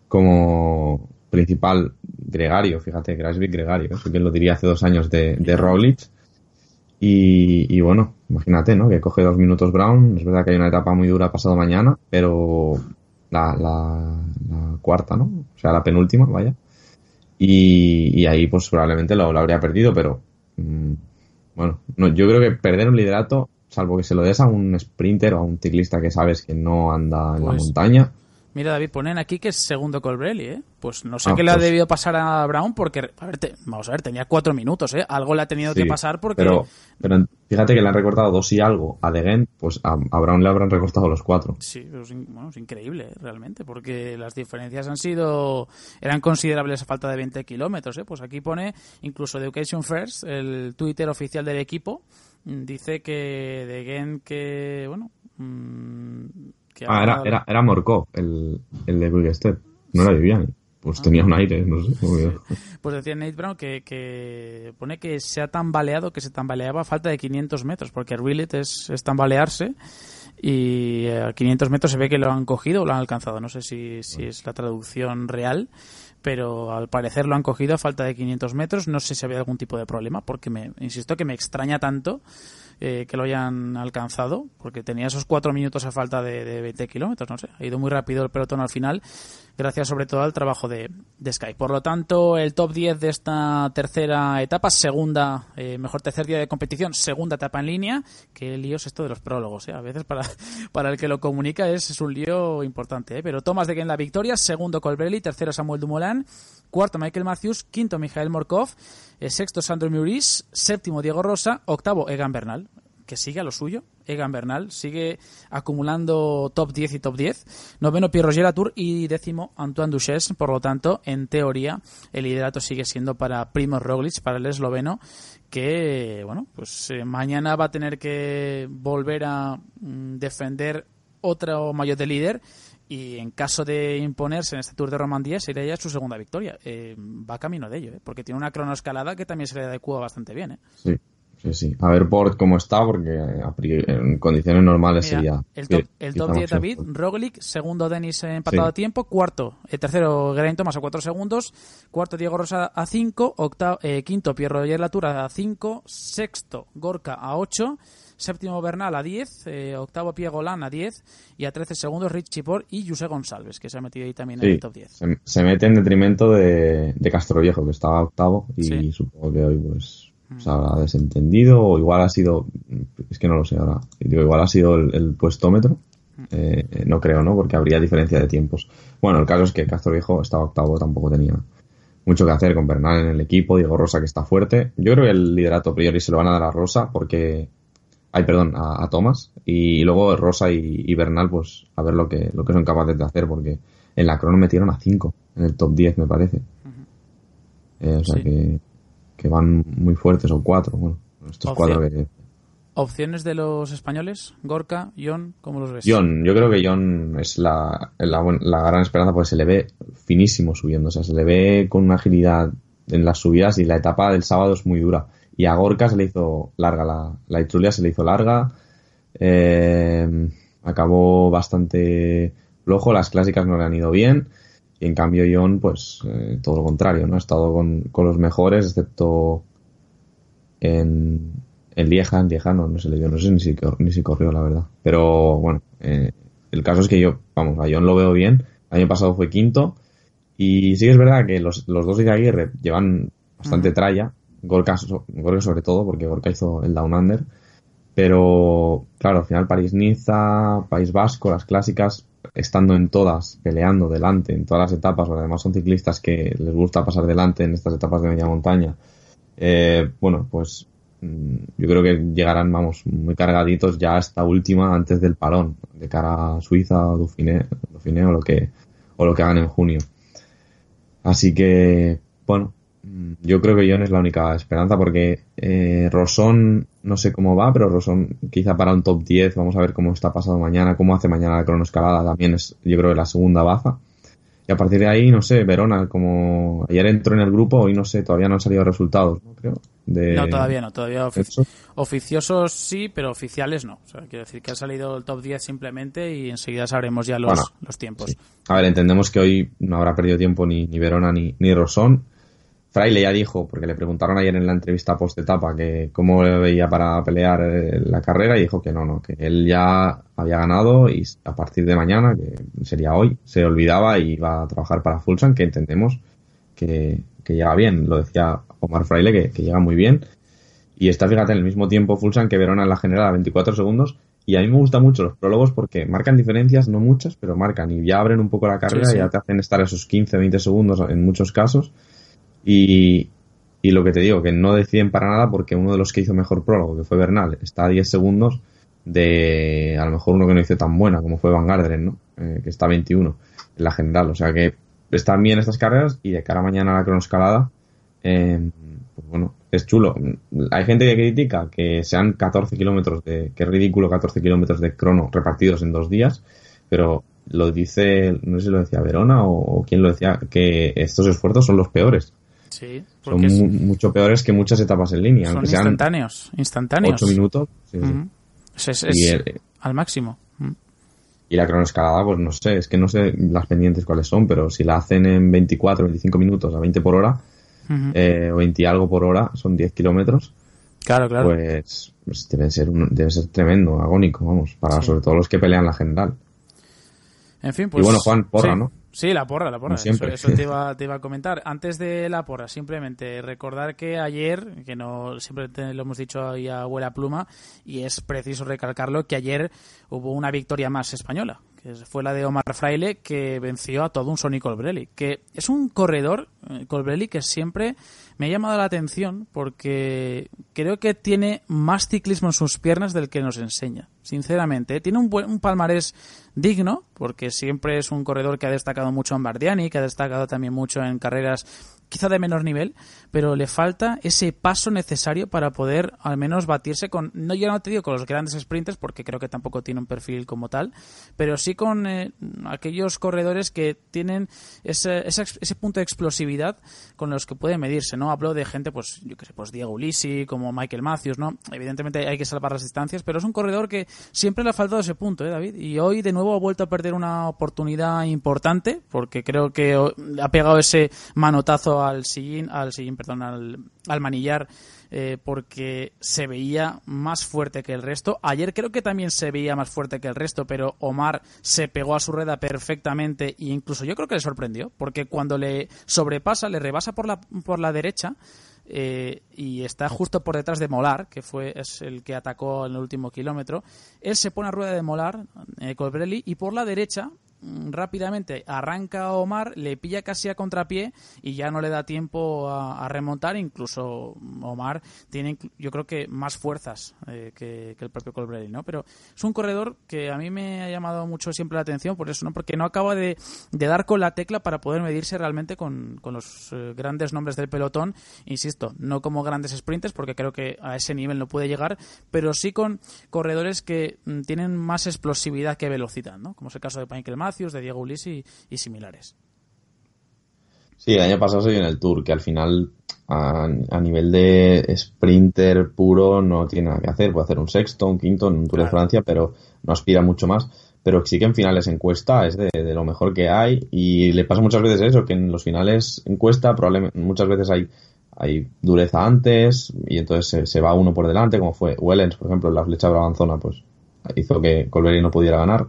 como principal gregario, fíjate, Kreisvik gregario, eso que lo diría hace dos años de, de y, y, bueno, imagínate, ¿no? Que coge dos minutos Brown. Es verdad que hay una etapa muy dura pasado mañana, pero la, la, cuarta, ¿no? O sea, la penúltima, vaya. Y, ahí pues probablemente lo, habría perdido, pero mm, bueno, no, yo creo que perder un liderato, salvo que se lo des a un sprinter o a un ciclista que sabes que no anda en la pues montaña, Mira, David, ponen aquí que es segundo Colbrelli, ¿eh? Pues no sé ah, qué le ha pues debido pasar a Brown porque, a ver, vamos a ver, tenía cuatro minutos, ¿eh? Algo le ha tenido que pasar porque... Pero, pero fíjate que le han recortado dos y algo a De pues a, Brown le habrán recortado los cuatro. Sí, es, bueno, es increíble, ¿eh? realmente, porque las diferencias han sido... eran considerables a falta de 20 kilómetros, ¿eh? Pues aquí pone, incluso Education First, el Twitter oficial del equipo, dice que De que, bueno... Mmm, ah, era, era, era Morkov, el, el de Quick no era Viviani. Pues ah. tenía un aire, no sé. Pues decía Nate Brown que, que, pone que se ha tambaleado, que se tambaleaba a falta de 500 metros, porque Relit es, es tambalearse y a 500 metros se ve que lo han cogido o lo han alcanzado. No sé si, si es la traducción real, pero al parecer lo han cogido a falta de 500 metros. No sé si había algún tipo de problema, porque me insisto que me extraña tanto eh, que lo hayan alcanzado, porque tenía esos cuatro minutos a falta de, de 20 kilómetros, no sé, ha ido muy rápido el pelotón al final, gracias sobre todo al trabajo de, Sky. Por lo tanto, el top 10 de esta tercera etapa, segunda, eh, mejor tercer día de competición, segunda etapa en línea, que lío es esto de los prólogos, ¿eh? a veces para, [LAUGHS] para el que lo comunica es, un lío importante, ¿eh? pero Thomas de en la victoria, segundo Colbrelli, tercero Samuel Dumoulin, cuarto Michael Matthews, quinto Mijael Morkov, sexto Sandro Muris, séptimo Diego Rosa, octavo Egan Bernal. que sigue a lo suyo. Egan Bernal sigue acumulando top 10 y top 10. Noveno Pierre Roger Latour y décimo Antoine Duchesne. Por lo tanto, en teoría, el liderato sigue siendo para Primo Roglic, para el esloveno, que, bueno, pues eh, mañana va a tener que volver a mm, defender otro mayor de líder y en caso de imponerse en este Tour de Romandía sería ya su segunda victoria. Eh, va camino de ello, ¿eh? porque tiene una cronoescalada que también se le adecua bastante bien. ¿eh? Sí. Sí, sí. A ver por cómo está, porque en condiciones normales sería. El top, el top 10 David, Roglic, segundo Denis empatado a tiempo, cuarto, el tercero Geraint Thomas a 4 segundos, cuarto Diego Rosa a 5, octavo, eh, quinto Pierro Roger Latura a 5, sexto Gorka a 8, séptimo Bernal a 10, eh, octavo Piegolán a 10 y a 13 segundos Richie Por y José González, que se ha metido ahí también en el top 10. Se, mete en detrimento de, de Castro Viejo, que estaba octavo y supongo que hoy pues se habrá desentendido o igual ha sido, es que no lo sé ahora, digo, igual ha sido el, puestómetro. Eh, no creo, ¿no? Porque habría diferencia de tiempos. Bueno, el caso es que Castro Viejo estaba octavo, tampoco tenía mucho que hacer con Bernal en el equipo, Diego Rosa que está fuerte. Yo creo que el liderato a priori se lo van a dar a Rosa porque ay, perdón, a, Thomas y luego Rosa y, Bernal pues a ver lo que lo que son capaces de hacer porque en la crono metieron a 5 en el top 10 me parece. Eh, o sea que que van muy fuertes, o cuatro, bueno, estos cuatro ¿Opciones de los españoles? Gorka, John, ¿cómo los ves? John, yo creo que John es la, la, gran esperanza porque se le ve finísimo subiendo, o sea, se le ve con una agilidad en las subidas y la etapa del sábado es muy dura. Y a Gorka se le hizo larga, la, la Itzulia se le hizo larga, eh, acabó bastante flojo, las clásicas no le han ido bien y en cambio John, pues eh, todo lo contrario, ¿no? Ha estado con, los mejores, excepto en, en Lieja, en Lieja no, no sé, no sé ni si, ni si corrió, la verdad. Pero bueno, eh, el caso es que yo, vamos, a John lo veo bien. El año pasado fue quinto. Y sí que es verdad que los, los dos de Aguirre llevan bastante tralla. Gorka, Gorka sobre todo, porque Gorka hizo el Down Under. Pero, claro, al final París-Niza, País Vasco, las clásicas, estando en todas, peleando delante en todas las etapas, o además son ciclistas que les gusta pasar delante en estas etapas de media montaña, eh, bueno, pues mm, yo creo que llegarán, vamos, muy cargaditos ya esta última antes del parón, de cara a Suiza o Dauphiné, o lo que, o lo que hagan en junio. Así que, bueno, yo creo que John es la única esperanza porque eh, Rosón no sé cómo va, pero Rosón quizá para un top 10, vamos a ver cómo está pasado mañana, cómo hace mañana la cronoescalada, también es yo creo que la segunda baza. Y a partir de ahí, no sé, Verona, como ayer entró en el grupo, hoy no sé, todavía no han salido resultados, ¿no? Creo. No, todavía no, todavía oficiosos sí, pero oficiales no. O sea, quiero decir que ha salido el top 10 simplemente y enseguida sabremos ya los, los tiempos. A ver, entendemos que hoy no habrá perdido tiempo ni, ni Verona ni, ni Rosón Fraile ya dijo, porque le preguntaron ayer en la entrevista post-etapa que cómo veía para pelear eh, la carrera y dijo que no, no, que él ya había ganado y a partir de mañana, que sería hoy, se olvidaba y iba a trabajar para Fulsan, que entendemos que, llega bien. Lo decía Omar Fraile, que, llega muy bien. Y está, fíjate, en el mismo tiempo Fulsan que Verona en la general a 24 segundos. Y a mí me gustan mucho los prólogos porque marcan diferencias, no muchas, pero marcan y ya abren un poco la carrera y ya te hacen estar esos 15, 20 segundos en muchos casos y, lo que te digo, que no deciden para nada porque uno de los que hizo mejor prólogo, que fue Bernal, está a 10 segundos de a lo mejor uno que no hizo tan buena, como fue Van Garderen, ¿no? Eh, que está a 21 en la general. O sea que están bien estas carreras y de cara a mañana a la cronoescalada, eh, pues bueno, es chulo. Hay gente que critica que sean 14 kilómetros de, que ridículo 14 kilómetros de crono repartidos en dos días, pero lo dice, no sé si lo decía Verona o, o quién lo decía, que estos esfuerzos son los peores son mucho peores que muchas etapas en línea. Son instantáneos, instantáneos. 8 minutos. Es, al máximo. Y la cronoescalada, pues no sé, es que no sé las pendientes cuáles son, pero si la hacen en 24, 25 minutos a 20 por hora, eh, o 20 y algo por hora, son 10 kilómetros. Claro, claro. Pues, pues, debe, ser debe ser tremendo, agónico, vamos, para sobre todo los que pelean la general. En fin, pues. Y bueno, Juan, porra, ¿no? Sí, la porra, la porra. Eso, eso, te, iba, [LAUGHS] te iba a comentar. Antes de la porra, simplemente recordar que ayer, que no siempre lo hemos dicho ahí a abuela pluma, y es preciso recalcarlo, que ayer hubo una victoria más española. que fue la de Omar Fraile, que venció a todo un Sonny Colbrelli, que es un corredor, eh, Colbrelli, que siempre me ha llamado la atención porque creo que tiene más ciclismo en sus piernas del que nos enseña, sinceramente. Tiene un, buen, un palmarés digno, porque siempre es un corredor que ha destacado mucho en Bardiani, que ha destacado también mucho en carreras quizá de menor nivel, pero le falta ese paso necesario para poder al menos batirse con, no yo no te digo con los grandes sprinters, porque creo que tampoco tiene un perfil como tal, pero sí con eh, aquellos corredores que tienen ese, ese, punto de explosividad con los que puede medirse, ¿no? Hablo de gente, pues, yo que sé, pues Diego Ulisi, como Michael Matthews, ¿no? Evidentemente hay que salvar las distancias, pero es un corredor que siempre le ha faltado ese punto, ¿eh, David? Y hoy de nuevo ha vuelto a perder una oportunidad importante, porque creo que ha pegado ese manotazo al sillín, al sillín, perdón, al, al manillar eh, porque se veía más fuerte que el resto. Ayer creo que también se veía más fuerte que el resto, pero Omar se pegó a su rueda perfectamente e incluso yo creo que le sorprendió, porque cuando le sobrepasa, le rebasa por la, por la derecha, eh, y está justo por detrás de Molar, que fue es el que atacó en el último kilómetro. Él se pone a rueda de Molar, eh, Colbrelli, y por la derecha rápidamente arranca a Omar, le pilla casi a contrapié y ya no le da tiempo a, remontar. Incluso Omar tiene, yo creo que más fuerzas eh, que, el propio Colbrelli, ¿no? Pero es un corredor que a mí me ha llamado mucho siempre la atención por eso, ¿no? Porque no acaba de, dar con la tecla para poder medirse realmente con, los eh, grandes nombres del pelotón. Insisto, no como grandes sprinters, porque creo que a ese nivel no puede llegar, pero sí con corredores que mm, tienen más explosividad que velocidad, ¿no? Como es el caso de Michael De Diego Ulisi y, similares. Sí, el año pasado se dio en el Tour, que al final a, nivel de sprinter puro no tiene nada que hacer. Puede hacer un sexto, un quinto en un Tour de Francia, pero no aspira mucho más. Pero sí que en finales encuesta es de, lo mejor que hay y le pasa muchas veces eso, que en los finales encuesta probablemente muchas veces hay, hay dureza antes y entonces se, va uno por delante, como fue Wellens, por ejemplo, en la flecha brabanzona, pues hizo que Colberi no pudiera ganar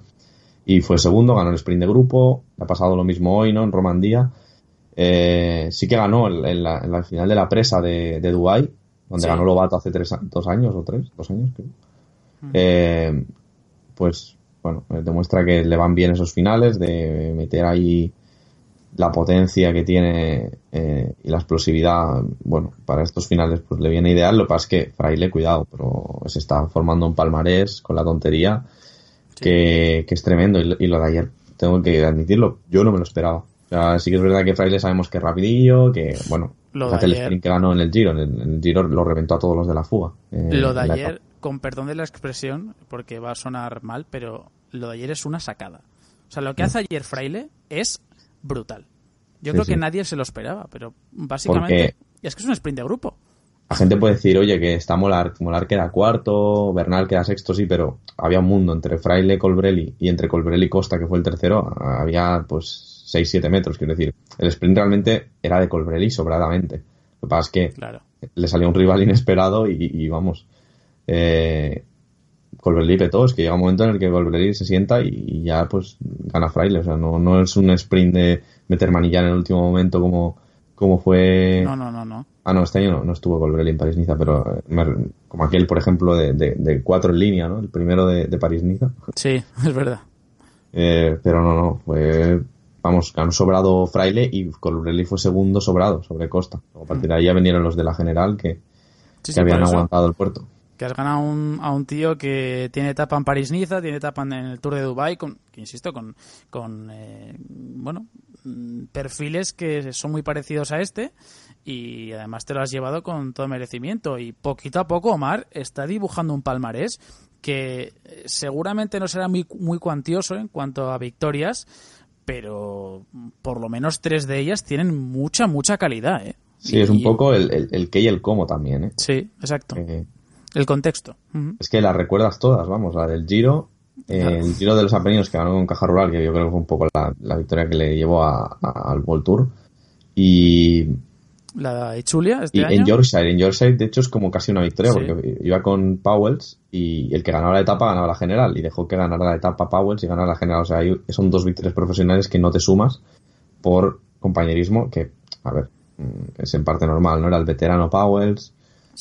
y fue segundo, ganó el sprint de grupo, ha pasado lo mismo hoy, ¿no? En Romandía. Eh, sí que ganó en la, final de la presa de, de Dubái, donde ganó Lobato hace tres, dos años o tres, dos años creo. Eh, pues bueno, eh, demuestra que le van bien esos finales, de meter ahí la potencia que tiene y la explosividad, bueno, para estos finales pues le viene ideal. Lo que pasa es que Fraile, cuidado, pero se está formando un palmarés con la tontería que, es tremendo. Y, lo de ayer, tengo que admitirlo, yo no me lo esperaba. O sea, sí que es verdad que Fraile sabemos que es rapidillo, que, bueno, hace el sprint que ganó en el Giro. En el, Giro lo reventó a todos los de la fuga. Eh, lo de ayer, con perdón de la expresión, porque va a sonar mal, pero lo de ayer es una sacada. O sea, lo que hace ayer Fraile es brutal. Yo creo que nadie se lo esperaba, pero básicamente es que es un sprint de grupo la gente puede decir, oye, que está Molar, Molar queda cuarto, Bernal queda sexto, sí, pero había un mundo entre Fraile, Colbrelli y entre Colbrelli y Costa, que fue el tercero, había pues 6-7 metros, quiero decir. El sprint realmente era de Colbrelli sobradamente. Lo que pasa es que le salió un rival inesperado y, vamos, eh, Colbrelli petó, es que llega un momento en el que Colbrelli se sienta y, ya pues gana Fraile, o sea, no, no es un sprint de meter manilla en el último momento como, como fue... No, no, no, no Ah, no, este año no, estuvo Colbrelli en París-Niza, pero como aquel, por ejemplo, de, de, cuatro en línea, ¿no? El primero de, de París-Niza. Sí, [LAUGHS] es verdad. Eh, pero no, no, fue, vamos, ganó sobrado Fraile y Colbrelli fue segundo sobrado sobre Costa. A partir de ahí ya vinieron los de la General que, que habían aguantado el puerto que has ganado un, a un tío que tiene etapa en París-Niza, tiene etapa en el Tour de Dubai, con, que insisto, con, con eh, bueno, perfiles que son muy parecidos a este y además te lo has llevado con todo merecimiento y poquito a poco Omar está dibujando un palmarés que eh, seguramente no será muy, muy cuantioso en cuanto a victorias, pero por lo menos tres de ellas tienen mucha, mucha calidad, ¿eh? Sí, es un poco el, el, qué y el cómo también, ¿eh? Sí, exacto. Eh, el contexto. Es que las recuerdas todas, vamos, la del Giro, el Giro de los Apeninos que ganó con Caja Rural, que yo creo que fue un poco la, victoria que le llevó al World Tour. Y. La de Chulia, este y En Yorkshire, en Yorkshire, de hecho, es como casi una victoria, porque iba con Powells y el que ganaba la etapa ganaba la general, y dejó que ganara la etapa Powells y ganara la general. O sea, son dos victorias profesionales que no te sumas por compañerismo, que, a ver, mm, es en parte normal, ¿no? Era el veterano Powells.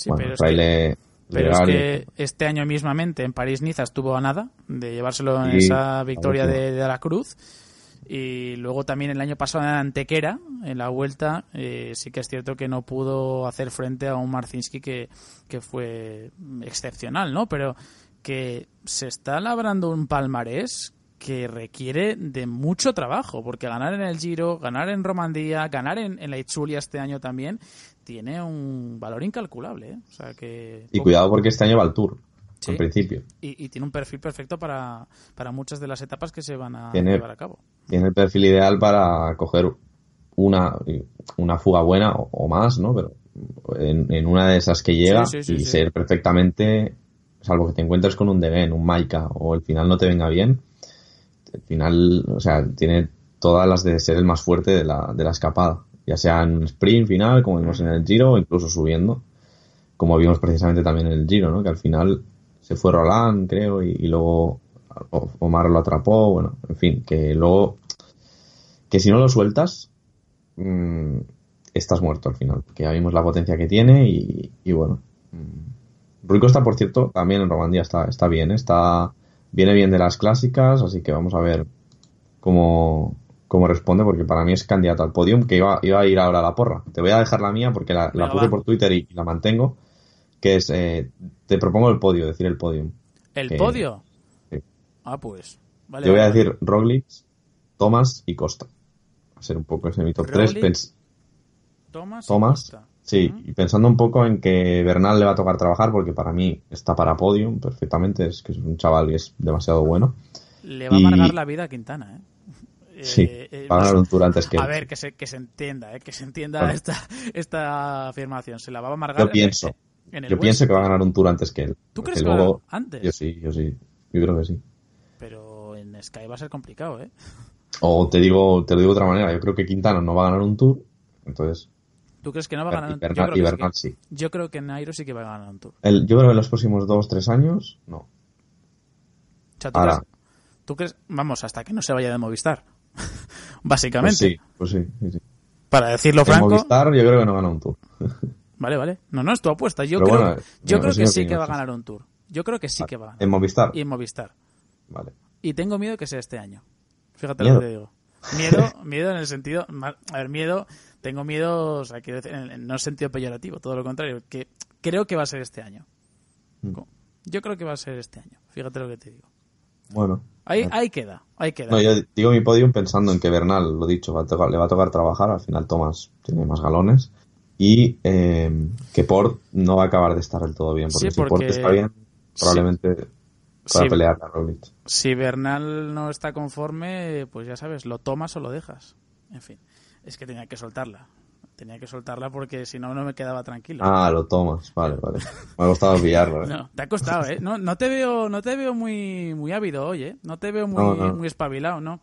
bueno, Fraile Pero es que este año mismamente en París-Niza estuvo a nada de llevárselo en esa victoria de, de la Cruz. Y luego también el año pasado en Antequera, en la vuelta, eh, sí que es cierto que no pudo hacer frente a un Marcinski que, que fue excepcional, ¿no? Pero que se está labrando un palmarés que requiere de mucho trabajo, porque ganar en el Giro, ganar en Romandía, ganar en, la Itzulia este año también, tiene un valor incalculable. ¿eh? O sea que... Y cuidado porque este año va al Tour, en principio. Y, tiene un perfil perfecto para, para muchas de las etapas que se van a llevar a cabo. Tiene el perfil ideal para coger una, una fuga buena o, más, ¿no? Pero en, una de esas que llega y ser perfectamente, salvo que te encuentres con un Degen, un Maika o el final no te venga bien, al final, o sea, tiene todas las de ser el más fuerte de la, de la escapada, ya sea en sprint final, como vimos en el Giro, o incluso subiendo, como vimos precisamente también en el Giro, ¿no? Que al final se fue Roland, creo, y, luego Omar lo atrapó, bueno, en fin, que luego, que si no lo sueltas, mmm, estás muerto al final, que ya vimos la potencia que tiene y, y bueno. Mm. Rui está, por cierto, también en Romandía está, está bien, ¿eh? está viene bien de las clásicas, así que vamos a ver cómo, cómo responde, porque para mí es candidato al podium, que iba, iba a ir ahora a la porra. Te voy a dejar la mía porque la, puse por Twitter y, la mantengo, que es, eh, te propongo el podio, decir el podium. ¿El podio? Ah, pues. Vale, Yo voy a decir Roglic, Thomas y Costa. Va a ser un poco ese mi top 3. Thomas, Thomas Sí, y pensando un poco en que Bernal le va a tocar trabajar, porque para mí está para podium perfectamente, es que es un chaval y es demasiado bueno. Le va a amargar la vida a Quintana, ¿eh? Sí, eh, eh, va a ganar un tour antes que A ver, que se, que se entienda, ¿eh? que se entienda esta, esta afirmación. Se la va a amargar. Yo pienso. yo pienso que va a ganar un tour antes que él. ¿Tú crees que luego, antes? Yo sí, yo sí. Yo creo que sí. Pero en Sky va a ser complicado, ¿eh? O te digo, te lo digo de otra manera. Yo creo que Quintana no va a ganar un tour. Entonces, ¿Tú crees que no va a ganar un Tour? Yo, creo que sí. yo creo que Nairo sí que va a ganar un Tour. El, yo creo que en los próximos dos, tres años, no. ¿tú, Ahora. Crees, ¿tú crees? Vamos, hasta que no se vaya de Movistar. [LAUGHS] Básicamente. Pues sí, pues sí, sí, Para decirlo franco. Movistar yo creo que no gana un Tour. [LAUGHS] vale, vale. No, no, es tu apuesta. Yo creo, yo creo que sí que va a ganar un Tour. Yo creo que sí que va a ganar. ¿En Movistar? Y en Movistar. Vale. Y tengo miedo que sea este año. Fíjate lo que te digo. Miedo, [LAUGHS] miedo en el sentido, a ver, miedo, tengo miedo, o sea, quiero decir, en, no sentido peyorativo, todo lo contrario, que creo que va a ser este año. Mm. Yo creo que va a ser este año, fíjate lo que te digo. Bueno. Ahí, ahí queda, ahí queda. No, yo digo mi podium pensando en que Bernal, lo dicho, le va a tocar trabajar, al final Tomás tiene más galones, y eh, que Port no va a acabar de estar del todo bien, porque, si Port está bien, probablemente para pelear a Roglic. Si Bernal no está conforme, pues ya sabes, lo tomas o lo dejas. En fin, es que tenía que soltarla. Tenía que soltarla porque si no, no me quedaba tranquilo. Ah, lo tomas, vale, vale. Me ha costado pillarlo, [LAUGHS] ¿eh? No, te ha costado, ¿eh? No, no te veo, no te veo muy, muy ávido hoy, ¿eh? No te veo muy, muy espabilado, ¿no?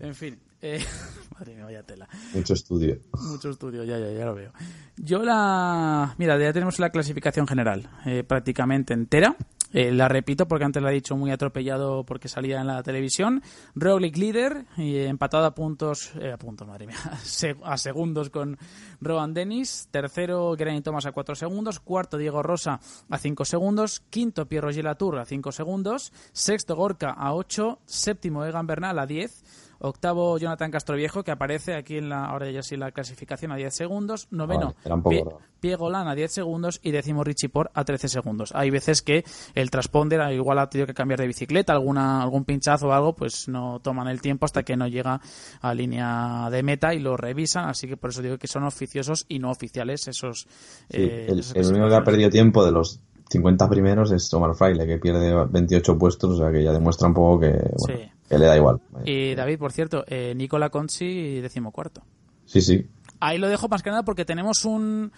En fin, eh, [LAUGHS] madre mía, vaya tela. Mucho estudio. Mucho estudio, ya, ya, ya lo veo. Yo la... Mira, ya tenemos la clasificación general eh, prácticamente entera. Eh, la repito porque antes la he dicho muy atropellado porque salía en la televisión. Roglic líder, y empatado a puntos, eh, a puntos, madre mía, [LAUGHS] a segundos con Rowan Dennis. Tercero, Geraint Thomas a 4 segundos. Cuarto, Diego Rosa a 5 segundos. Quinto, Pierro Latour a 5 segundos. Sexto, Gorka a 8. Séptimo, Egan Bernal a 10. Octavo, Jonathan Castroviejo, que aparece aquí en la, ahora ya sí la clasificación a 10 segundos. Noveno, Pie, a 10 segundos. Y décimo, Richie Por a 13 segundos. Hay veces que el transponder igual ha tenido que cambiar de bicicleta, alguna, algún pinchazo o algo, pues no toman el tiempo hasta que no llega a línea de meta y lo revisan. Así que por eso digo que son oficiosos y no oficiales esos. Eh, el, único que ha perdido tiempo de los 50 primeros es Omar Fraile, que pierde 28 puestos, o sea que ya demuestra un poco que, que le da igual. Y David, por cierto, eh, Nicola Conchi, decimocuarto. Sí, sí. Ahí lo dejo más que nada porque tenemos un,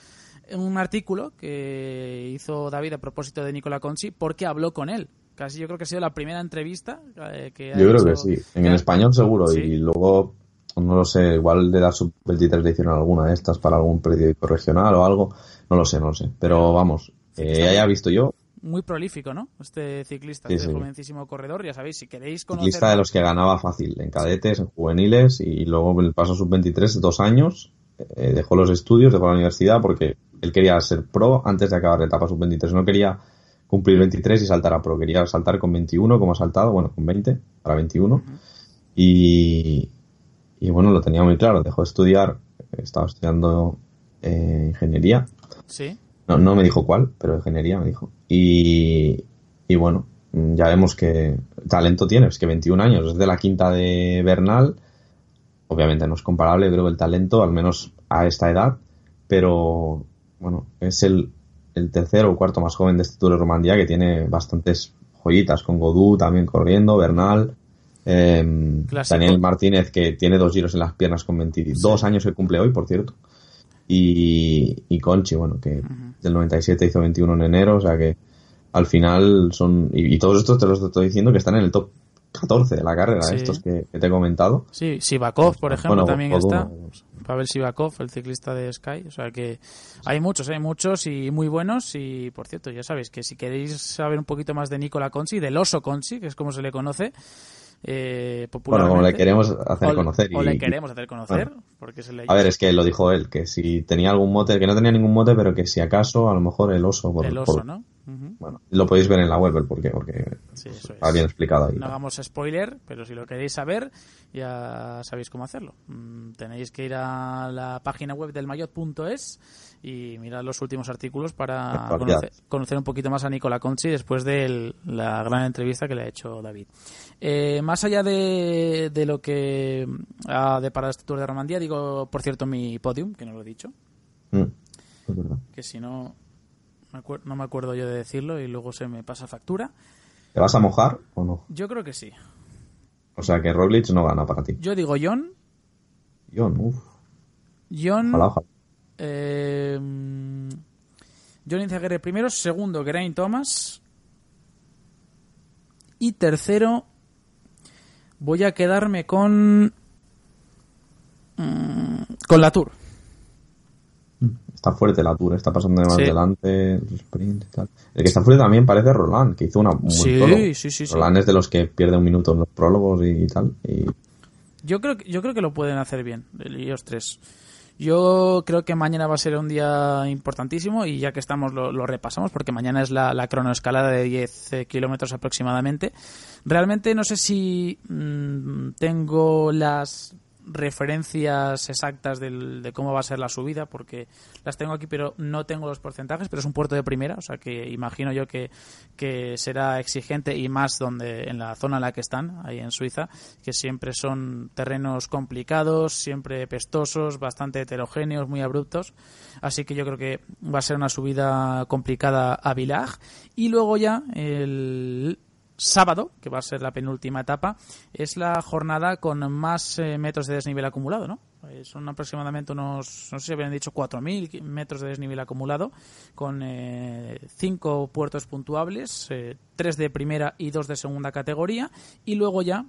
un artículo que hizo David a propósito de Nicola Conchi porque habló con él. Casi yo creo que ha sido la primera entrevista eh, que Yo creo que sí. En el español seguro. Y luego, no lo sé, igual de la sub-23 le hicieron alguna de estas para algún periódico regional o algo. No lo sé, no lo sé. Pero vamos, eh, haya visto yo, muy prolífico, ¿no? Este ciclista, este jovencísimo corredor, ya sabéis, si queréis conocer... Ciclista de los que ganaba fácil, en cadetes, en juveniles y luego el paso sub-23, dos años eh, dejó los estudios, dejó la universidad porque él quería ser pro antes de acabar la etapa sub-23. No quería cumplir 23 y saltar a pro. Quería saltar con 21 como ha saltado, bueno, con 20 para 21. y, y bueno, lo tenía muy claro. Dejó de estudiar, estaba estudiando eh, ingeniería. Sí. No, no me dijo cuál, pero ingeniería me dijo. Y, y bueno, ya vemos que talento tiene, es que 21 años, es de la quinta de Bernal. Obviamente no es comparable, creo el talento, al menos a esta edad, pero bueno, es el, el tercero o cuarto más joven de este Tour de Romandía que tiene bastantes joyitas, con Godú también corriendo, Bernal, eh, Daniel Martínez que tiene dos giros en las piernas con 22 años que cumple hoy, por cierto. Y, y Conchi, bueno, que del 97 hizo 21 en enero, o sea que al final son. Y, y todos estos te los estoy diciendo que están en el top 14 de la carrera, Sí. estos que, que te he comentado. Sí, Sivakov, por ejemplo, Bueno, también está. Pavel Sivakov, el ciclista de Sky. O sea que hay muchos, hay muchos y muy buenos. Y por cierto, ya sabéis que si queréis saber un poquito más de Nicola Conchi, del oso Conchi, que es como se le conoce, eh, Bueno, como le queremos hacer o, conocer. o le queremos hacer conocer, bueno. porque se le A ver, es que lo dijo él, que si tenía algún mote, que no tenía ningún mote, pero que si acaso, a lo mejor el oso. Por, el oso, por- ¿no? Bueno, lo podéis ver en la web el por qué, porque Sí, eso es. está bien explicado ahí. No hagamos spoiler, pero si lo queréis saber, ya sabéis cómo hacerlo. Mm, Tenéis que ir a la página web del mayot.es y mirar los últimos artículos para conocer, conocer un poquito más a Nicola Conchi después de la gran entrevista que le ha hecho David. Eh, más allá de, de lo que ha deparado este Tour de Romandía, digo, por cierto, mi podium, que no lo he dicho, Mm, que si no, me no me acuerdo yo de decirlo y luego se me pasa factura. ¿Te vas a mojar o no? Yo creo que sí. O sea que Roglic no gana para ti. Yo digo John, Yo, uff, John, ojalá, ojalá. Eh, John Izaguirre primero, segundo Geraint Thomas y tercero voy a quedarme con mm, con la Tour. Está fuerte la Tour, está pasando de más Sí. delante, el sprint y tal. El que está fuerte también parece Roland, que hizo una un buen Sí, sí, sí, sí. Roland es de los que pierde un minuto en los prólogos y, tal. Y Yo creo que yo creo que lo pueden hacer bien ellos tres. Yo creo que mañana va a ser un día importantísimo y ya que estamos lo, lo repasamos porque mañana es la, la cronoescalada de 10 eh, kilómetros aproximadamente. Realmente no sé si mm, tengo las referencias exactas del- de cómo va a ser la subida porque las tengo aquí pero no tengo los porcentajes pero es un puerto de primera o sea que imagino yo que, que será exigente y más donde en la zona en la que están ahí en Suiza que siempre son terrenos complicados siempre pestosos bastante heterogéneos muy abruptos. Así que yo creo que va a ser una subida complicada a Village. Y luego ya el sábado, que va a ser la penúltima etapa, es la jornada con más eh, metros de desnivel acumulado, ¿no? Eh, son aproximadamente unos, no sé si habían dicho 4.000 metros de desnivel acumulado, con eh, cinco puertos puntuables, eh, tres de primera y dos de segunda categoría, y luego ya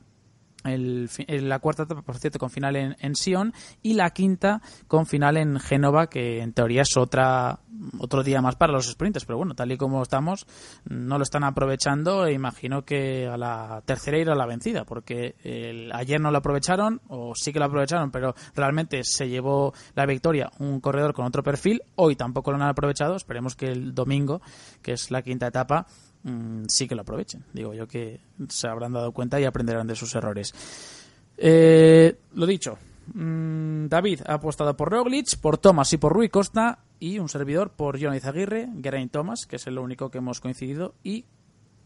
el el- la cuarta etapa, por cierto, con final en, en Sion y la quinta con final en Génova, que en teoría es otra otro día más para los sprinters, pero bueno, tal y como estamos, no lo están aprovechando e imagino que a la tercera irá la vencida, porque el- ayer no lo aprovecharon, o sí que lo aprovecharon, pero realmente se llevó la victoria un corredor con otro perfil, hoy tampoco lo han aprovechado, esperemos que el domingo, que es la quinta etapa, mm, sí que lo aprovechen. Digo yo que se habrán dado cuenta y aprenderán de sus errores. Eh, lo dicho, mm, David ha apostado por Roglic, por Thomas y por Rui Costa y un servidor por Jonas Aguirre, Geraint Thomas, que es el único que hemos coincidido, y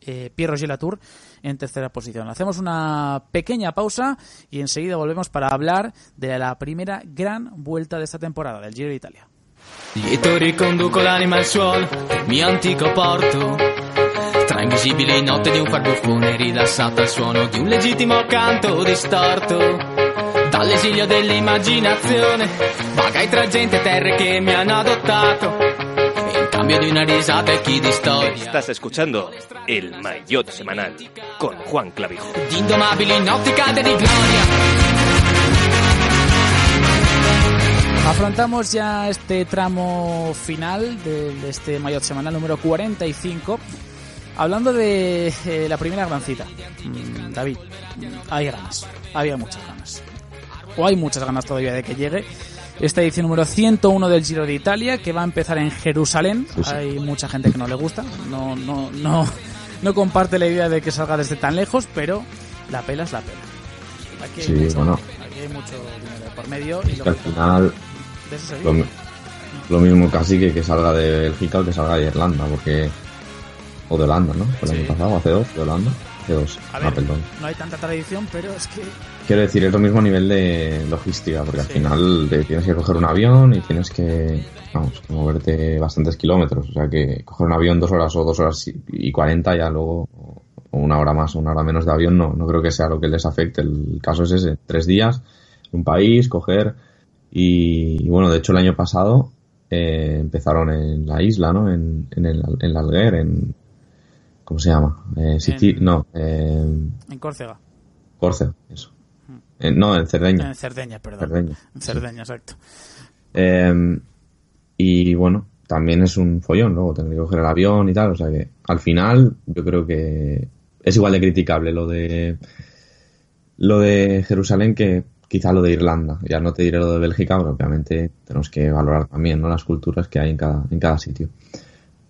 eh, Pierre Roger Latour en tercera posición. Hacemos una pequeña pausa y enseguida volvemos para hablar de la primera gran vuelta de esta temporada del Giro de Italia. Al porto. Tra invisibili note di un farbuffone rilassato al suono di un legittimo canto distorto. Dall'esilio dell'immaginazione, vagai tra gente e terre che mi hanno adottato. In cambio di una risata e chi di storia. Estás escuchando el Maillot Semanal con Juan Clavijo. Di indomabili notti calde di gloria. Afrontamos ya este tramo final de, de este Mayotte semanal número 45. Hablando de eh, la primera gran cita. Mm, David, mm, hay ganas. Había muchas ganas. O hay muchas ganas todavía de que llegue. esta edición número 101 del Giro de Italia, que va a empezar en Jerusalén. Hay mucha gente que no le gusta, no, no, no, no comparte la idea de que salga desde tan lejos, pero la pela es la pela. Aquí hay, Sí, mucho, bueno. aquí hay mucho dinero por medio y lo al final lo, lo mismo casi que que salga de Bélgica o que salga de Irlanda, porque o de Holanda, ¿no? El Sí. año pasado, hace dos, de Holanda, hace dos, A ah, ver, perdón. no hay tanta tradición, pero es que Quiero decir, es lo mismo a nivel de logística, porque al final te tienes que coger un avión y tienes que, vamos, que moverte bastantes kilómetros. O sea que coger un avión dos horas o dos horas y- cuarenta ya luego, o una hora más o una hora menos de avión, no, no creo que sea lo que les afecte. El caso es ese, tres días, un país, coger y, y bueno, de hecho el año pasado eh, empezaron en la isla, ¿no? En, en el, en la Alguer, en, ¿cómo se llama? Eh, En- no, eh, en Córcega, Córcega, eso. Eh, no, en Cerdeña. en Cerdeña, perdón. Cerdeña. En Cerdeña, exacto. Eh, y bueno, también es un follón, luego tener que coger el avión y tal, o sea que al final yo creo que es igual de criticable lo de lo de Jerusalén que quizá lo de Irlanda. Ya no te diré lo de Bélgica, pero obviamente tenemos que valorar también ¿no? las culturas que hay en cada, en cada sitio.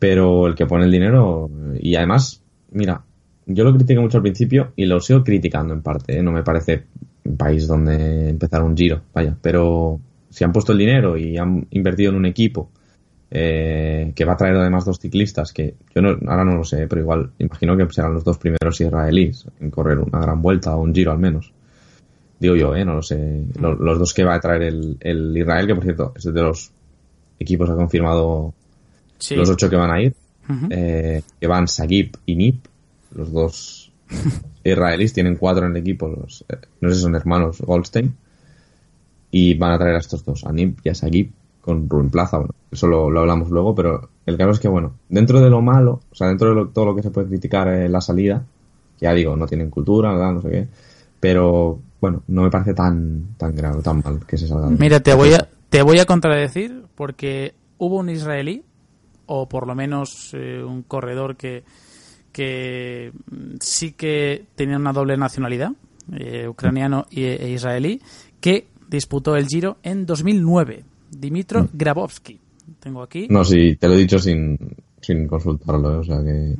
Pero el que pone el dinero, y además, mira, yo lo critiqué mucho al principio y lo sigo criticando en parte, ¿eh? no me parece un país donde empezar un giro, vaya, pero si han puesto el dinero y han invertido en un equipo eh, que va a traer además dos ciclistas que yo no, ahora no lo sé, pero igual imagino que serán los dos primeros israelíes en correr una gran vuelta o un giro al menos. Digo yo, eh, no lo sé. Lo- Los, dos que va a traer el, el Israel, que por cierto es de los equipos que ha confirmado Sí. los ocho que van a ir, eh, que van Sagib y Nip, los dos [LAUGHS] israelíes, tienen cuatro en el equipo, los, eh, no sé si son hermanos Goldstein, y van a traer a estos dos, a Nip y a Sagib, con Rubén Plaza, bueno, eso lo, lo hablamos luego, pero el caso es que, bueno, dentro de lo malo, o sea, dentro de lo- todo lo que se puede criticar en la salida, ya digo, no tienen cultura, ¿verdad? no sé qué, pero bueno, no me parece tan, tan grave, tan mal que se salga. Mira, te voy a te voy a contradecir porque hubo un israelí o por lo menos eh, un corredor que que mm, sí que tenía una doble nacionalidad, eh, ucraniano y- e israelí, que disputó el Giro en 2009, Dimitro Grabowski. Tengo aquí. No, sí, te lo he dicho sin, sin consultarlo, o sea que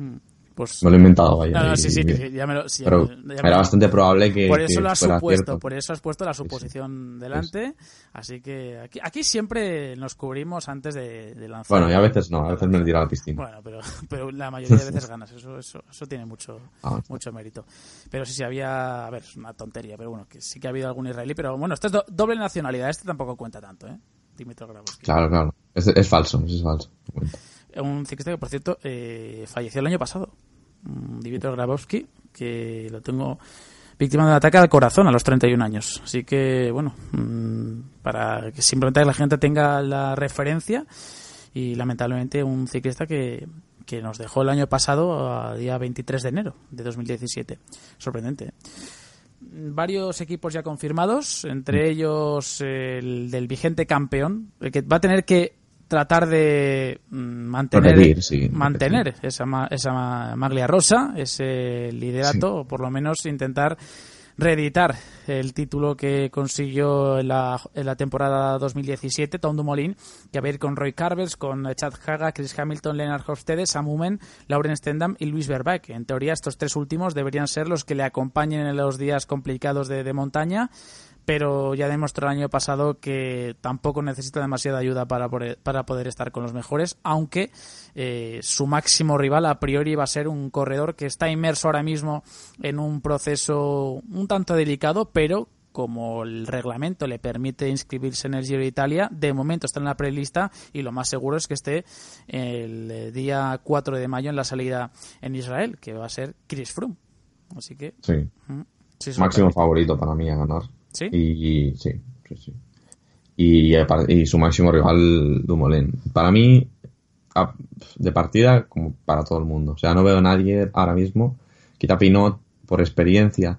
Pues, me lo he inventado, vaya. no, sí, sí, ya me lo, sí, ya pero me- ya me- era bastante probable que, por eso que lo has fuera supuesto, cierto. por eso has puesto la suposición delante, así que aquí, aquí siempre nos cubrimos antes de, de lanzar. Bueno, y a veces no, a veces me tiro a la piscina. Bueno, pero, [LAUGHS] pero la mayoría de veces [LAUGHS] ganas, eso, eso, eso tiene mucho, Ah, mucho mérito. Pero sí, sí había, a ver, es una tontería, pero bueno, que sí que ha habido algún israelí, pero bueno, esto es do- doble nacionalidad, este tampoco cuenta tanto, ¿eh? Dimitro Grabowski. Claro, claro. Es, es falso, es falso. Un ciclista que, por cierto, eh, falleció el año pasado. Mm, Dimitro Grabowski, que lo tengo víctima de un ataque al corazón a los 31 años. Así que, bueno, mm, para que simplemente la gente tenga la referencia y lamentablemente un ciclista que, que nos dejó el año pasado, a día 23 de enero de 2017. Sorprendente. ¿eh? Varios equipos ya confirmados, entre ellos el del vigente campeón, el que va a tener que tratar de mm, mantener Repetir, sí, mantener esa, esa ma- maglia rosa, ese liderato, o por lo menos intentar reeditar el título que consiguió en la, en la temporada 2017, Tom Dumoulin, que va a ir con Roy Carvers, con Chad Haga, Chris Hamilton, Lennart Hofstede, Sam Umen, Lauren Stendham y Luis Verbeek. En teoría, estos tres últimos deberían ser los que le acompañen en los días complicados de, de montaña, pero ya demostró el año pasado que tampoco necesita demasiada ayuda para poder, para poder estar con los mejores, aunque eh, su máximo rival a priori va a ser un corredor que está inmerso ahora mismo en un proceso un tanto delicado, pero como el reglamento le permite inscribirse en el Giro de Italia, de momento está en la prelista y lo más seguro es que esté el día 4 de mayo en la salida en Israel, que va a ser Chris Froome. Así que Sí. mm, sí, Máximo favorito para mí a ganar. ¿Sí? Y, sí, sí, sí. Y, su máximo rival, Dumoulin. Para mí, de partida, como para todo el mundo. O sea, no veo a nadie ahora mismo. Quita Pinot por experiencia.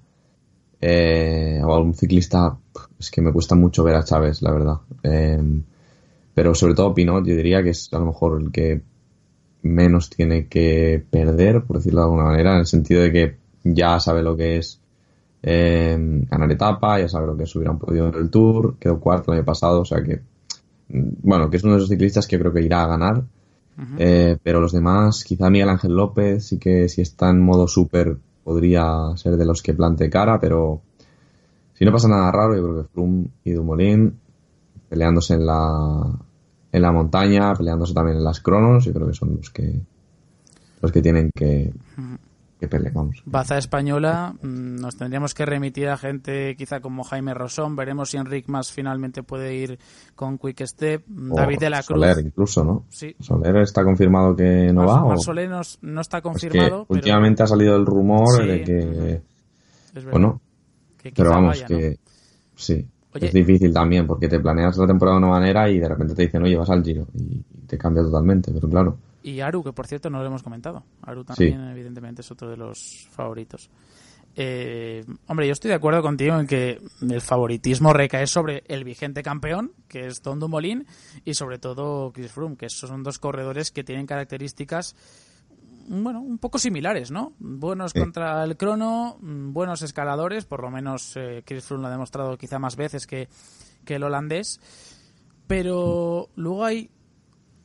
Eh, o algún ciclista. Es que me cuesta mucho ver a Chávez, la verdad. Eh, pero sobre todo Pinot, yo diría que es a lo mejor el que menos tiene que perder, por decirlo de alguna manera, en el sentido de que ya sabe lo que es eh, ganar etapa, ya sabe lo que es subir a un podio en el Tour, quedó cuarto el año pasado, o sea que bueno, que es uno de esos ciclistas que creo que irá a ganar. Eh, pero los demás, quizá Miguel Ángel López, sí que si está en modo súper podría ser de los que plante cara, pero si no pasa nada raro, yo creo que Froome y Dumoulin peleándose en la, en la montaña, peleándose también en las cronos, yo creo que son los que los que tienen que, que. Baza española, mm, nos tendríamos que remitir a gente quizá como Jaime Rosón, veremos si Enric más finalmente puede ir con Quick Step, David de la Cruz. Soler incluso, ¿no? Sí. Soler está confirmado que no va. Mar ¿o? Soler no, no está Es que confirmado, pero últimamente ha salido el rumor Sí, de que, es bueno, que pero vamos, vaya, ¿no? que sí. Oye. Es difícil también porque te planeas la temporada de una manera y de repente te dicen, oye, vas al giro y te cambia totalmente, pero claro. Y Aru, que por cierto no lo hemos comentado. Aru también, evidentemente, es otro de los favoritos. Eh, hombre, yo estoy de acuerdo contigo en que el favoritismo recae sobre el vigente campeón, que es Tom Dumoulin, y sobre todo Chris Froome, que esos son dos corredores que tienen características bueno, un poco similares, ¿no? Buenos Sí. contra el crono, buenos escaladores, por lo menos eh, Chris Froome lo ha demostrado quizá más veces que, que el holandés, pero luego hay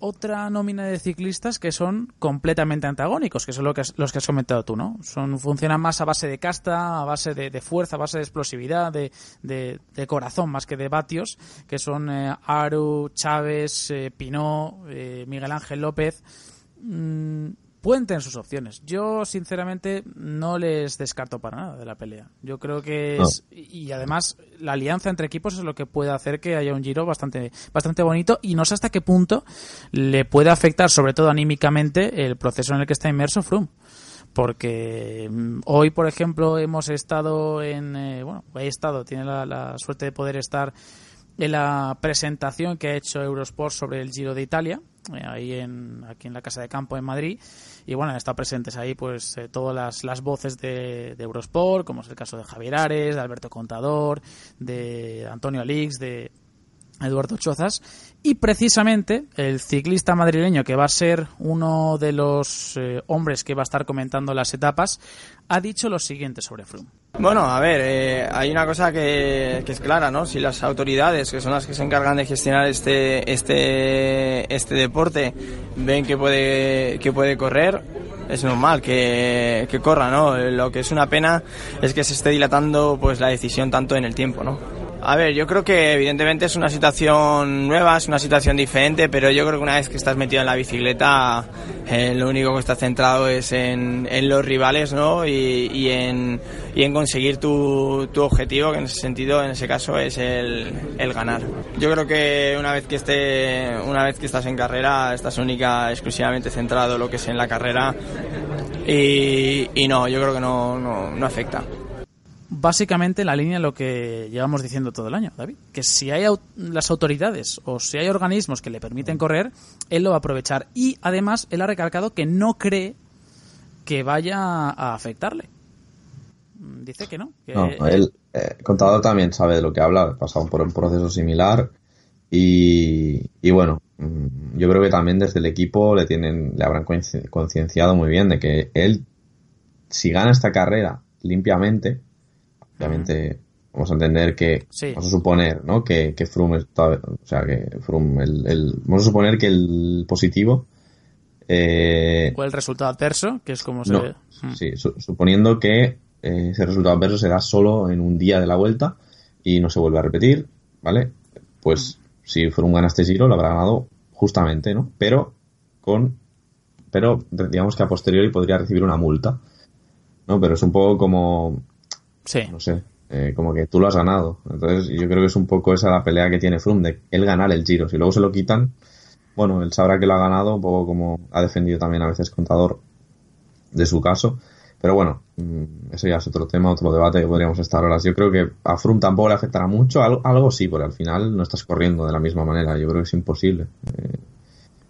otra nómina de ciclistas que son completamente antagónicos, que son lo que los que has comentado tú, ¿no? Son, funcionan más a base de casta, a base de, fuerza, a base de explosividad, de, de- de corazón más que de vatios, que son eh, Aru, Chávez, eh, Pinot, eh, Miguel Ángel López. Mm, pueden tener sus opciones. Yo, sinceramente, no les descarto para nada de la pelea. Yo creo que No. es, y además la alianza entre equipos es lo que puede hacer que haya un giro bastante, bastante bonito y no sé hasta qué punto le puede afectar, sobre todo anímicamente, el proceso en el que está inmerso Froome. Porque mm, hoy, por ejemplo, hemos estado en. eh, bueno, he estado, tiene la, la suerte de poder estar en la presentación que ha hecho Eurosport sobre el Giro de Italia, ahí en, aquí en la Casa de Campo en Madrid. Y bueno, han estado presentes ahí pues eh, todas las, las voces de, de Eurosport, como es el caso de Javier Ares, de Alberto Contador, de Antonio Alix, de Eduardo Chozas. Y precisamente el ciclista madrileño, que va a ser uno de los eh, hombres que va a estar comentando las etapas, ha dicho lo siguiente sobre Froome. Bueno, a ver, eh, hay una cosa que, que es clara, ¿no? Si las autoridades, que son las que se encargan de gestionar este, este, este deporte, ven que puede, que puede correr, es normal que, que corra, ¿no? Lo que es una pena es que se esté dilatando pues la decisión tanto en el tiempo, ¿no? A ver, yo creo que evidentemente es una situación nueva, es una situación diferente, pero yo creo que una vez que estás metido en la bicicleta, eh, lo único que está centrado es en, los rivales, ¿no? Y, en, y en conseguir tu, tu objetivo, que en ese sentido, en ese caso, es el, ganar. Yo creo que una vez que esté, una vez que estás en carrera, estás única, exclusivamente centrado en lo que es en la carrera, y, no, yo creo que no, no afecta. Básicamente la línea de lo que llevamos diciendo todo el año, David. Que si hay au- las autoridades o si hay organismos que le permiten correr, él lo va a aprovechar. Y además, él ha recalcado que no cree que vaya a afectarle. Mm, Dice que no. Que No, él, eh, Contador también sabe de lo que habla, ha pasado por un proceso similar y, y bueno, mm, yo creo que también desde el equipo le tienen, le habrán concienciado muy bien de que él, si gana esta carrera limpiamente, obviamente vamos a entender que, Sí. vamos a suponer, ¿no? Que, que Froome está, o sea, que Froome, el, el- vamos a suponer que el positivo, eh, o el resultado adverso, que es como se no. Mm. sí, su- suponiendo que eh, ese resultado adverso se da solo en un día de la vuelta y no se vuelve a repetir, ¿vale? Pues si Froome gana este giro, lo habrá ganado justamente, ¿no? Pero con, pero digamos que a posteriori podría recibir una multa, ¿no? Pero es un poco como, Sí. no sé, eh, como que tú lo has ganado. Entonces yo creo que es un poco esa la pelea que tiene Froome, de él ganar el giro. Si luego se lo quitan, bueno, él sabrá que lo ha ganado, un poco como ha defendido también a veces contador de su caso. Pero bueno, mm, eso ya es otro tema, otro debate que podríamos estar horas. Yo creo que a Froome tampoco le afectará mucho, algo, algo sí, porque al final no estás corriendo de la misma manera. Yo creo que es imposible eh,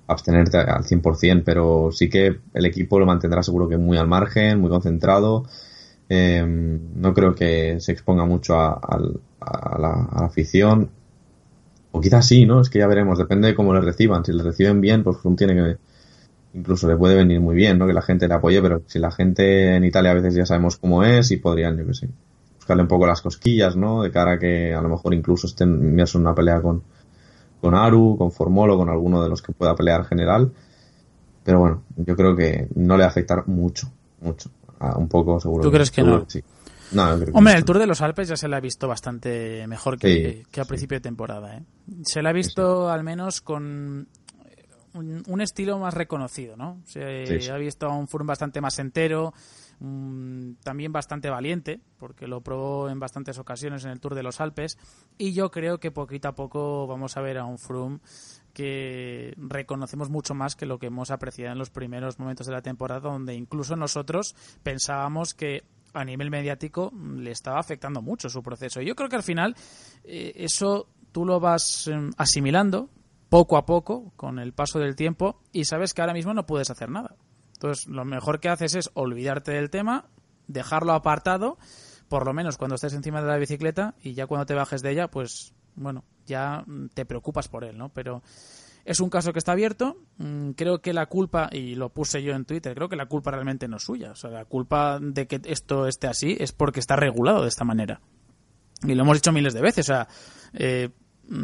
abstenerte al 100%, pero sí que el equipo lo mantendrá seguro que muy al margen, muy concentrado. Eh, no creo que se exponga mucho a, a la, a la afición. O quizás sí, ¿no? Es que ya veremos, depende de cómo le reciban. Si le reciben bien, pues tiene que. Incluso le puede venir muy bien, ¿no? Que la gente le apoye, pero si la gente en Italia a veces ya sabemos cómo es y podrían, yo que sé, buscarle un poco las cosquillas, ¿no? De cara a que a lo mejor incluso estén inmersos en una pelea con, con Aru, con Formolo, con alguno de los que pueda pelear general. Pero bueno, yo creo que no le va a afectar mucho, mucho. Un poco seguro. ¿Tú crees que no? Sí. Hombre, el Tour de los Alpes ya se le ha visto bastante mejor que, a principio de temporada. ¿eh? Se le ha visto al menos con un, estilo más reconocido, ¿no? Se ha visto a un Froome bastante más entero, también bastante valiente, porque lo probó en bastantes ocasiones en el Tour de los Alpes, y yo creo que poquito a poco vamos a ver a un Froome que reconocemos mucho más que lo que hemos apreciado en los primeros momentos de la temporada, donde incluso nosotros pensábamos que a nivel mediático le estaba afectando mucho su proceso. Yo creo que al final eh, eso tú lo vas em, asimilando poco a poco con el paso del tiempo y sabes que ahora mismo no puedes hacer nada. Entonces, lo mejor que haces es olvidarte del tema, dejarlo apartado, por lo menos cuando estés encima de la bicicleta y ya cuando te bajes de ella, pues bueno, ya te preocupas por él, ¿no? Pero es un caso que está abierto. Mm, creo que la culpa, y lo puse yo en Twitter, creo que la culpa realmente no es suya. O sea, la culpa de que esto esté así es porque está regulado de esta manera. Y lo hemos dicho miles de veces. O sea, eh,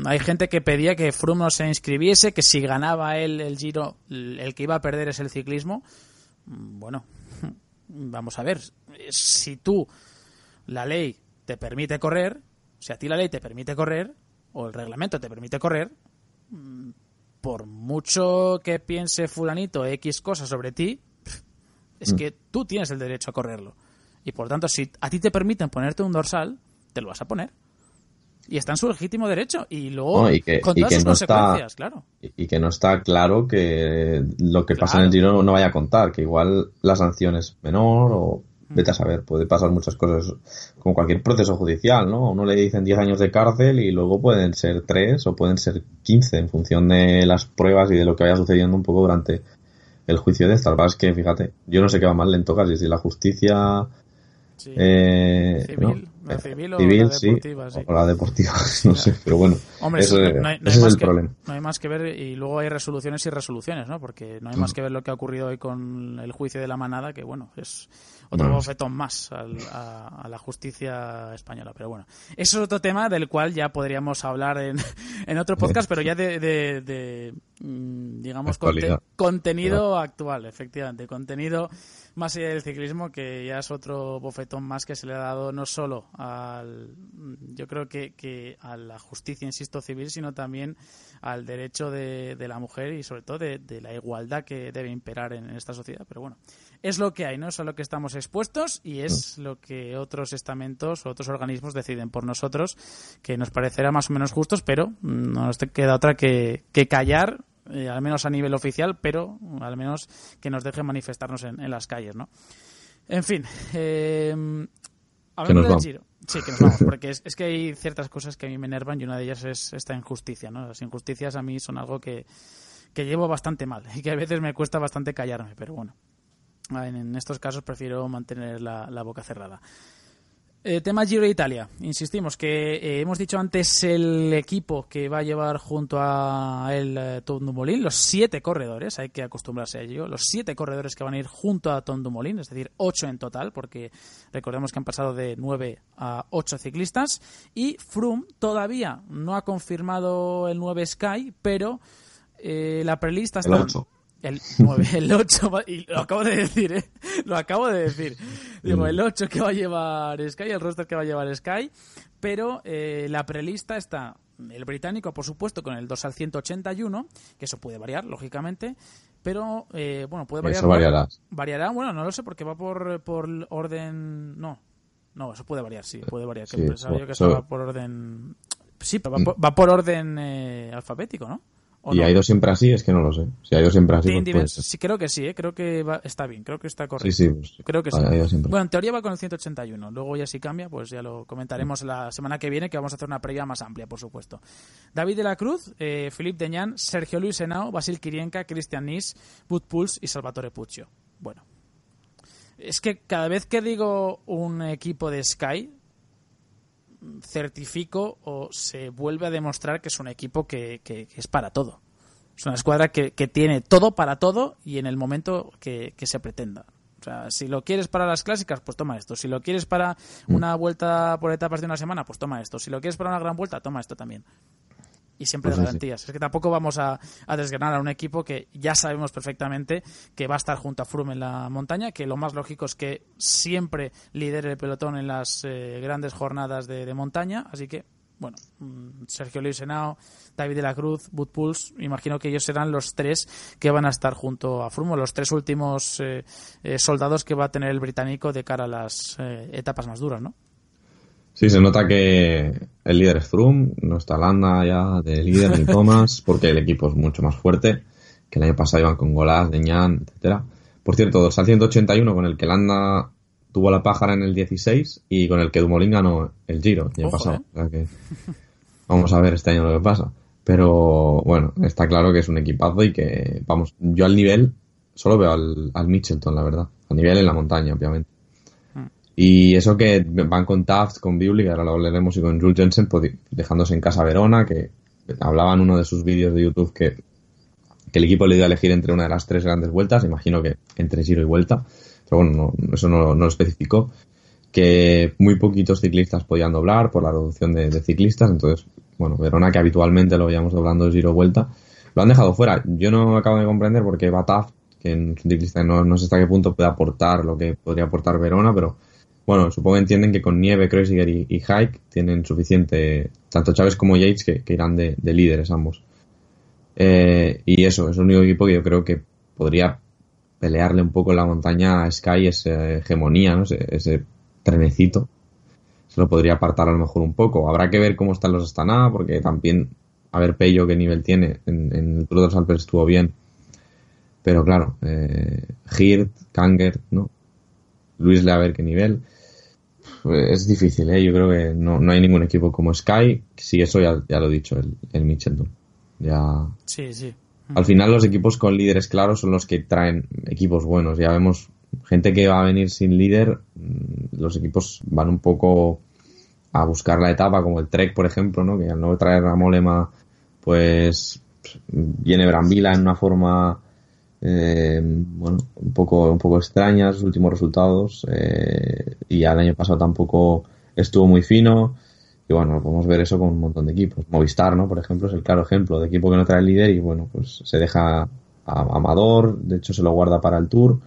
hay gente que pedía que Froome no se inscribiese, que si ganaba él el Giro, el que iba a perder es el ciclismo. Mm, bueno, [LAUGHS] vamos a ver. Si tú, la ley te permite correr, si a ti la ley te permite correr, o el reglamento te permite correr, mm, por mucho que piense fulanito X cosas sobre ti, es mm. que tú tienes el derecho a correrlo. Y por tanto, si a ti te permiten ponerte un dorsal, te lo vas a poner y está en su legítimo derecho y luego con todas sus consecuencias, claro. Y, que no está claro que lo que pasa en el Giro no vaya a contar, que igual la sanción es menor o vete a mm. saber, puede pasar muchas cosas con cualquier proceso judicial, ¿no? Uno le dicen 10 años de cárcel y luego pueden ser 3 o pueden ser 15 en función de las pruebas y de lo que vaya sucediendo un poco durante el juicio de estas. Es que, fíjate, yo no sé qué va más lento casi, si la justicia eh, civil, la civil, o la deportiva, sí. O la deportiva, [LAUGHS] no sé, pero bueno. Hombre, eso, no hay, ese es el problema. No hay más que ver, y luego hay resoluciones y resoluciones, ¿no? Porque no hay más que ver lo que ha ocurrido hoy con el juicio de la manada, que bueno, es otro bofetón más a, la justicia española. Pero bueno, eso es otro tema del cual ya podríamos hablar en, [LAUGHS] en otro podcast, pero ya de, de, mm, digamos, contenido actual, efectivamente, contenido más allá del ciclismo, que ya es otro bofetón más que se le ha dado no solo al, yo creo que, que a la justicia, insisto, civil, sino también al derecho de, de la mujer y sobre todo de, de, la igualdad que debe imperar en, esta sociedad. Pero bueno, es lo que hay, ¿no? Es a lo que estamos expuestos y es lo que otros estamentos o otros organismos deciden por nosotros, que nos parecerá más o menos justos, pero no nos queda otra que, que callar eh, al menos a nivel oficial, pero al menos que nos dejen manifestarnos en, las calles, ¿no? En fin, eh, hablando del Giro. Sí, que nos vamos, porque es, que hay ciertas cosas que a mí me enervan y una de ellas es esta injusticia, ¿no? Las injusticias a mí son algo que, que llevo bastante mal y que a veces me cuesta bastante callarme, pero bueno, en, estos casos prefiero mantener la, la boca cerrada. Eh, tema Giro de Italia. Insistimos que eh, hemos dicho antes el equipo que va a llevar junto a el eh, Tom Dumoulin, los siete corredores, hay que acostumbrarse a ello, los siete corredores que van a ir junto a Tom Dumoulin, es decir, ocho en total, porque recordemos que han pasado de nueve a ocho ciclistas, y Froome todavía no ha confirmado el 9 Sky, pero la prelista está... El 9, el 8, [LAUGHS] y lo acabo de decir, ¿eh? Lo acabo de decir. Digo, el 8 que va a llevar Sky, el roster que va a llevar Sky, pero eh, la prelista está el británico, por supuesto, con el 2 al 181, que eso puede variar, lógicamente, pero eh, bueno, puede variar. Eso variará. Variará, bueno, no lo sé, porque va por, por orden. No, no, eso puede variar, sí, puede variar. Que sí, que estaba por orden. Sí, pero va, por, va por orden eh, alfabético, ¿no? ¿Y ha ido siempre así? Es que no lo sé. Si ha ido siempre así. Pues sí, creo que sí, ¿eh? creo que está bien, creo que está correcto. Sí, sí. Pues, creo que sí. Bueno, en teoría va con el 181. Luego ya si cambia, pues ya lo comentaremos la semana que viene, que vamos a hacer una previa más amplia, por supuesto. David de la Cruz, eh, Philippe Deñán, Sergio Luis Henao, Basil Kirienka, Cristian Nis, Bud Puls y Salvatore Puccio. Bueno. Es que cada vez que digo un equipo de Sky, certifico o se vuelve a demostrar que es un equipo que, es para todo. Es una escuadra que, tiene todo para todo y en el momento que, se pretenda. O sea, si lo quieres para las clásicas, pues toma esto. Si lo quieres para una vuelta por etapas de una semana, pues toma esto. Si lo quieres para una gran vuelta, toma esto también. Y siempre de Pues sí, garantías. Es que tampoco vamos a, a desgranar a un equipo que ya sabemos perfectamente que va a estar junto a Froome en la montaña, que lo más lógico es que siempre lidere el pelotón en las eh, grandes jornadas de, de montaña, así que bueno, mm, Sergio Luis Henao, David de la Cruz, Bud Puls, imagino que ellos serán los tres que van a estar junto a Froome, los tres últimos eh, eh, soldados que va a tener el británico de cara a las eh, etapas más duras, ¿no? Sí, se nota que el líder es Froome, no está Landa ya de líder ni Thomas, [LAUGHS] porque el equipo es mucho más fuerte, que el año pasado iban con Golas, Deñán, etcétera. Por cierto, dorsal 181 con el que Landa tuvo la pájara en el 16 y con el que Dumoulin ganó el Giro el año Ojo, pasado. eh. O sea que vamos a ver este año lo que pasa. Pero bueno, está claro que es un equipazo y que, vamos, yo al nivel solo veo al, al Mitchelton, la verdad. A nivel en la montaña, obviamente. Y eso que van con Taft, con Bewley, que ahora lo hablaremos, y con Jules Jensen, pues, dejándose en casa Verona, que hablaba en uno de sus vídeos de YouTube que, el equipo le dio a elegir entre una de las tres grandes vueltas, imagino que entre Giro y Vuelta, pero bueno, no- eso no, no lo especificó, que muy poquitos ciclistas podían doblar por la reducción de, de ciclistas, entonces, bueno, Verona, que habitualmente lo veíamos doblando Giro Vuelta, lo han dejado fuera. Yo no acabo de comprender por qué va Taft, que es un ciclista no, no sé hasta qué punto puede aportar lo que podría aportar Verona, pero bueno, supongo que entienden que con Nieve, Kreuziger y, y Hike tienen suficiente, tanto Chávez como Yates, que, irán de, de líderes ambos. Eh, y eso, es el único equipo que yo creo que podría pelearle un poco en la montaña a Sky esa hegemonía, ¿no? ese, ese trenecito. Se lo podría apartar a lo mejor un poco. Habrá que ver cómo están los Astana, porque también a ver Pello qué nivel tiene. En, en el Tour de los estuvo bien. Pero claro, eh, Hirt, Kanger, ¿no? Luis le a ver qué nivel. Es difícil, ¿eh? Yo creo que no, no hay ningún equipo como Sky. Sí, eso ya, ya lo he dicho, el, el Michelton. Ya, Sí, sí. al final los equipos con líderes claros son los que traen equipos buenos. Ya vemos gente que va a venir sin líder, mm, los equipos van un poco a buscar la etapa, como el Trek, por ejemplo, ¿no? que al no traer a Molema, pues viene Brambila en una forma eh, bueno, un poco, un poco extraña sus últimos resultados eh, y ya el año pasado tampoco estuvo muy fino y bueno, podemos ver eso con un montón de equipos. Movistar, ¿no? Por ejemplo, es el claro ejemplo de equipo que no trae líder y bueno, pues se deja a Amador, de hecho se lo guarda para el Tour.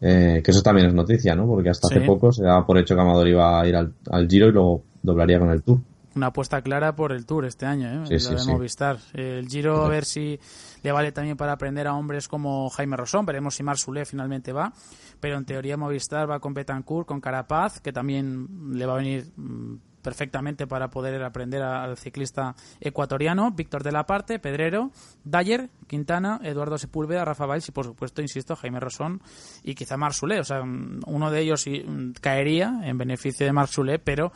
Eh, que eso también es noticia, ¿no? Porque hasta Sí. hace poco se daba por hecho que Amador iba a ir al, al Giro y luego doblaría con el Tour. Una apuesta clara por el Tour este año, ¿eh? Sí, la sí, de. Movistar. El Giro, a ver si le vale también para aprender a hombres como Jaime Rosón. Veremos si Marsulé finalmente va. Pero en teoría Movistar va con Betancourt, con Carapaz, que también le va a venir mm, perfectamente para poder aprender al ciclista ecuatoriano. Víctor de la Parte, Pedrero, Dyer, Quintana, Eduardo Sepúlveda, Rafa Valls y, por supuesto, insisto, Jaime Rosón y quizá Marsulé. O sea, mm, uno de ellos mm, caería en beneficio de Marsulé, pero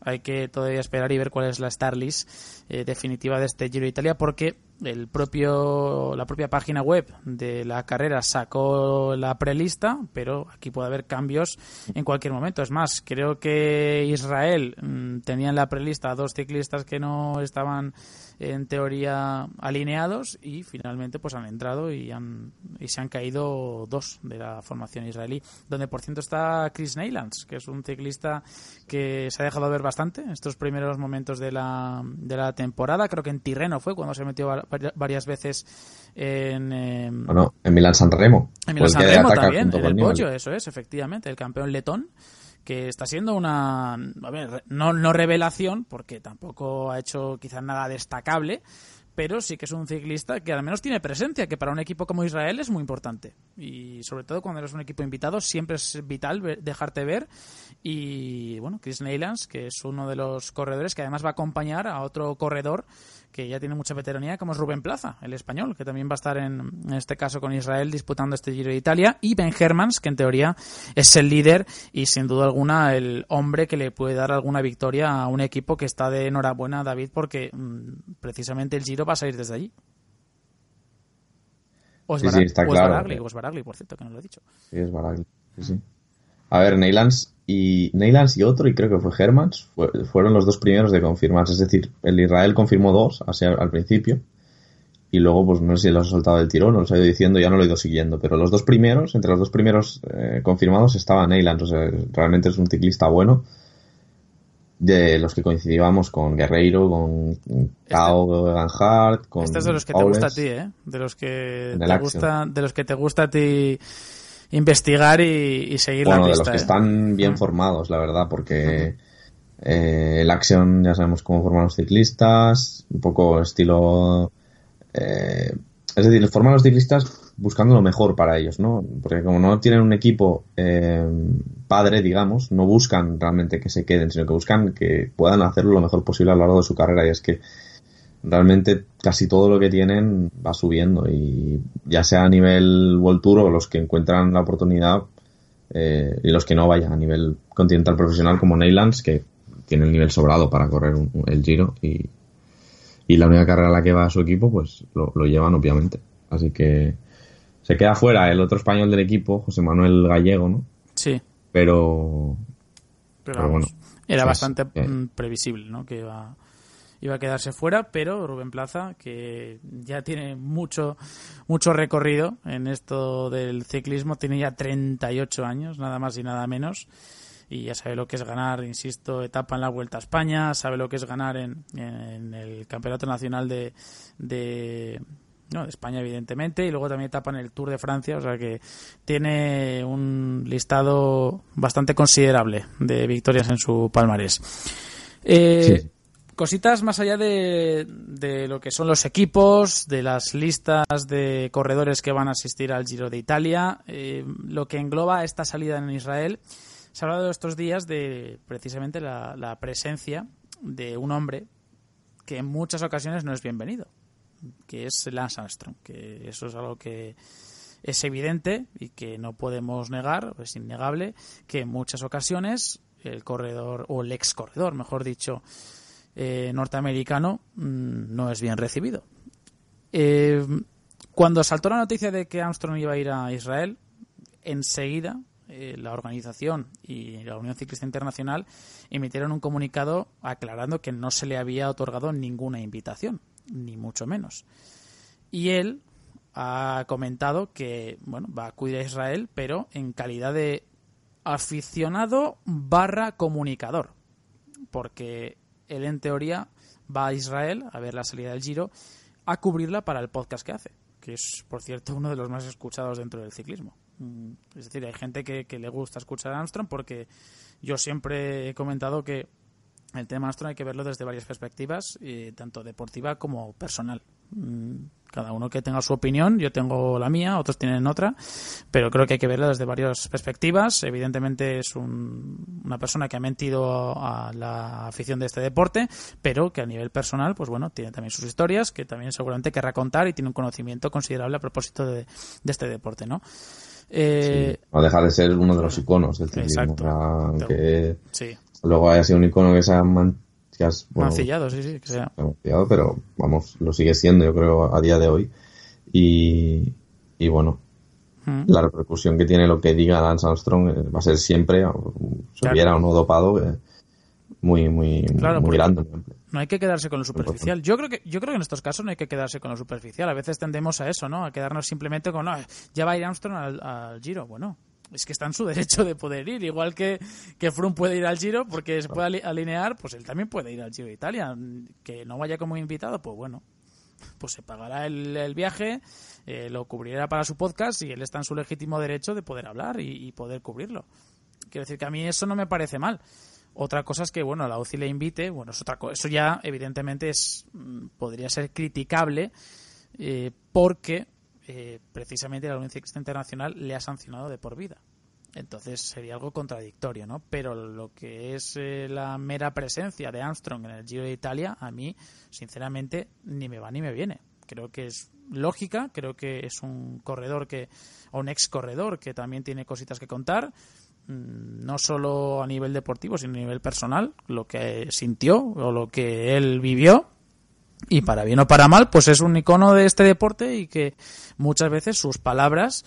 hay que todavía esperar y ver cuál es la star list eh, definitiva de este Giro de Italia porque el propio la propia página web de la carrera sacó la prelista pero aquí puede haber cambios en cualquier momento. Es más creo que Israel mm, tenía en la prelista a dos ciclistas que no estaban en teoría alineados y finalmente pues han entrado y han y se han caído dos de la formación israelí donde por cierto está Chris Neylands que es un ciclista que se ha dejado ver bastante en estos primeros momentos de la, de la temporada. Creo que en Tirreno fue cuando se metió va- varias veces en, eh, Bueno, en Milán San Remo. en Pues Milán que Sanremo ataca también, en el pollo, eso es, efectivamente, el campeón letón, que está siendo una, a ver, no, no revelación, porque tampoco ha hecho quizás nada destacable, pero sí que es un ciclista que al menos tiene presencia, que para un equipo como Israel es muy importante. Y sobre todo cuando eres un equipo invitado, siempre es vital ver- dejarte ver. Y bueno, Chris Neylands, que es uno de los corredores que además va a acompañar a otro corredor que ya tiene mucha veteranía, como es Rubén Plaza, el español, que también va a estar en, en este caso con Israel disputando este Giro de Italia, y Ben Hermans, que en teoría es el líder y sin duda alguna el hombre que le puede dar alguna victoria a un equipo que está de enhorabuena, David, porque mm, precisamente el Giro va a salir desde allí. O es, Sí, sí, está o es claro. Baragli, o es Baragli, por cierto, que no lo he dicho. Sí, es Baragli. Sí, sí. A ver, Neylands y Neylands y otro, y creo que fue Hermans, fue- fueron los dos primeros de confirmarse. Es decir, el Israel confirmó dos así al, al principio. Y luego, pues no sé si los ha soltado del tirón o los ha ido diciendo, ya no lo he ido siguiendo. Pero los dos primeros, entre los dos primeros eh, confirmados, estaba Neylands. O sea, realmente es un ciclista bueno. de los que coincidíamos con Guerreiro, con Cao Eganhardt, con Este es de los que te gusta a ti, ¿eh? De los que te gusta, de los que te gusta a ti investigar y, seguir bueno, la pista. de los que ¿eh? están bien formados, la verdad, porque eh, el Action ya sabemos cómo forman los ciclistas, un poco estilo... Eh, es decir, forman los ciclistas buscando lo mejor para ellos, ¿no? Porque como no tienen un equipo eh, padre, digamos, no buscan realmente que se queden, sino que buscan que puedan hacerlo lo mejor posible a lo largo de su carrera. Y es que realmente casi todo lo que tienen va subiendo y ya sea a nivel World Tour o los que encuentran la oportunidad eh, y los que no vayan a nivel continental profesional como Neylands que tiene el nivel sobrado para correr el Giro y, y la única carrera a la que va su equipo pues lo, llevan obviamente. Así que se queda fuera el otro español del equipo José Manuel Gallego no sí. Pero pero, bueno era bastante mm, previsible no que iba iba a quedarse fuera, pero Rubén Plaza, que ya tiene mucho, mucho recorrido en esto del ciclismo, tiene ya 38 años, nada más y nada menos, y ya sabe lo que es ganar, insisto, etapa en la Vuelta a España, sabe lo que es ganar en, en el Campeonato Nacional de, de no, de España evidentemente y luego también etapa en el Tour de Francia, o sea que tiene un listado bastante considerable de victorias en su palmarés. Eh, cositas más allá de, lo que son los equipos, de las listas de corredores que van a asistir al Giro de Italia, eh, lo que engloba esta salida en Israel. Se ha hablado estos días de precisamente la, presencia de un hombre que en muchas ocasiones no es bienvenido, que es Lance Armstrong, que eso es algo que es evidente y que no podemos negar, es innegable, que en muchas ocasiones el corredor, o el ex corredor, mejor dicho, eh, norteamericano mm, no es bien recibido. Eh, cuando saltó la noticia de que Armstrong iba a ir a Israel, enseguida eh, la organización y la Unión Ciclista Internacional emitieron un comunicado aclarando que no se le había otorgado ninguna invitación, ni mucho menos. Y él ha comentado que bueno va a acudir a Israel, pero en calidad de aficionado barra comunicador, porque él en teoría va a Israel a ver la salida del Giro, a cubrirla para el podcast que hace, que es, por cierto, uno de los más escuchados dentro del ciclismo. Mm, es decir, hay gente que, le gusta escuchar a Armstrong porque yo siempre he comentado que el tema Armstrong hay que verlo desde varias perspectivas, eh, tanto deportiva como personal. Mm, cada uno que tenga su opinión, yo tengo la mía, otros tienen otra, pero creo que hay que verla desde varias perspectivas. Evidentemente es una persona que ha mentido a la afición de este deporte, pero que a nivel personal, pues bueno, tiene también sus historias, que también seguramente querrá contar y tiene un conocimiento considerable a propósito de, este deporte, ¿no? Eh, no deja de ser uno de los iconos del ciclismo. Aunque luego haya sido un icono que se ha Mancillado, sí, sí, que sea. pero vamos, lo sigue siendo, yo creo, a día de hoy. Y, y bueno, mm. la repercusión que tiene lo que diga Lance Armstrong eh, va a ser siempre, si hubiera o no dopado, eh, muy, muy, muy grande. No hay que quedarse con lo superficial. Yo creo que yo creo que en estos casos no hay que quedarse con lo superficial. A veces tendemos a eso, ¿no? A quedarnos simplemente con, no, ya va a ir Armstrong al, al Giro. Bueno, es que está en su [LAUGHS] derecho de poder ir. Igual que, que Froome puede ir al Giro porque se puede alinear, pues él también puede ir al Giro de Italia. Que no vaya como invitado, pues bueno, pues se pagará el, viaje, eh, lo cubrirá para su podcast y él está en su legítimo derecho de poder hablar y, poder cubrirlo. Quiero decir que a mí eso no me parece mal. Otra cosa es que, bueno, la UCI le invite, bueno, es otra cosa. Eso ya, evidentemente, es mm, podría ser criticable eh, porque eh, precisamente la Ciclista Internacional le ha sancionado de por vida. Entonces sería algo contradictorio, ¿no? Pero lo que es eh, la mera presencia de Armstrong en el Giro de Italia, a mí, sinceramente, ni me va ni me viene. Creo que es lógica, creo que es un corredor que, o un ex corredor que también tiene cositas que contar, mm, no solo a nivel deportivo, sino a nivel personal, lo que sintió o lo que él vivió y para bien o para mal, pues es un icono de este deporte y que muchas veces sus palabras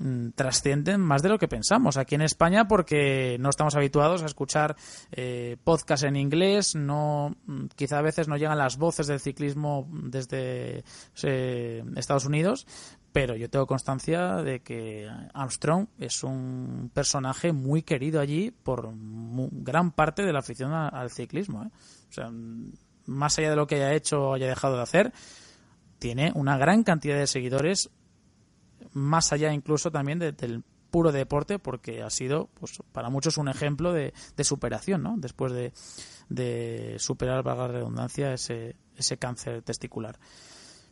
mm, trascienden más de lo que pensamos aquí en España porque no estamos habituados a escuchar eh, podcast en inglés, no mm, quizá a veces no llegan las voces del ciclismo desde eh, Estados Unidos, pero yo tengo constancia de que Armstrong es un personaje muy querido allí por gran parte de la afición al ciclismo. ¿eh? O sea, más allá de lo que haya hecho o haya dejado de hacer, tiene una gran cantidad de seguidores, más allá incluso también del puro deporte, porque ha sido, pues, para muchos un ejemplo de, superación, ¿no? Después de, de superar, valga la redundancia, ese, ese cáncer testicular.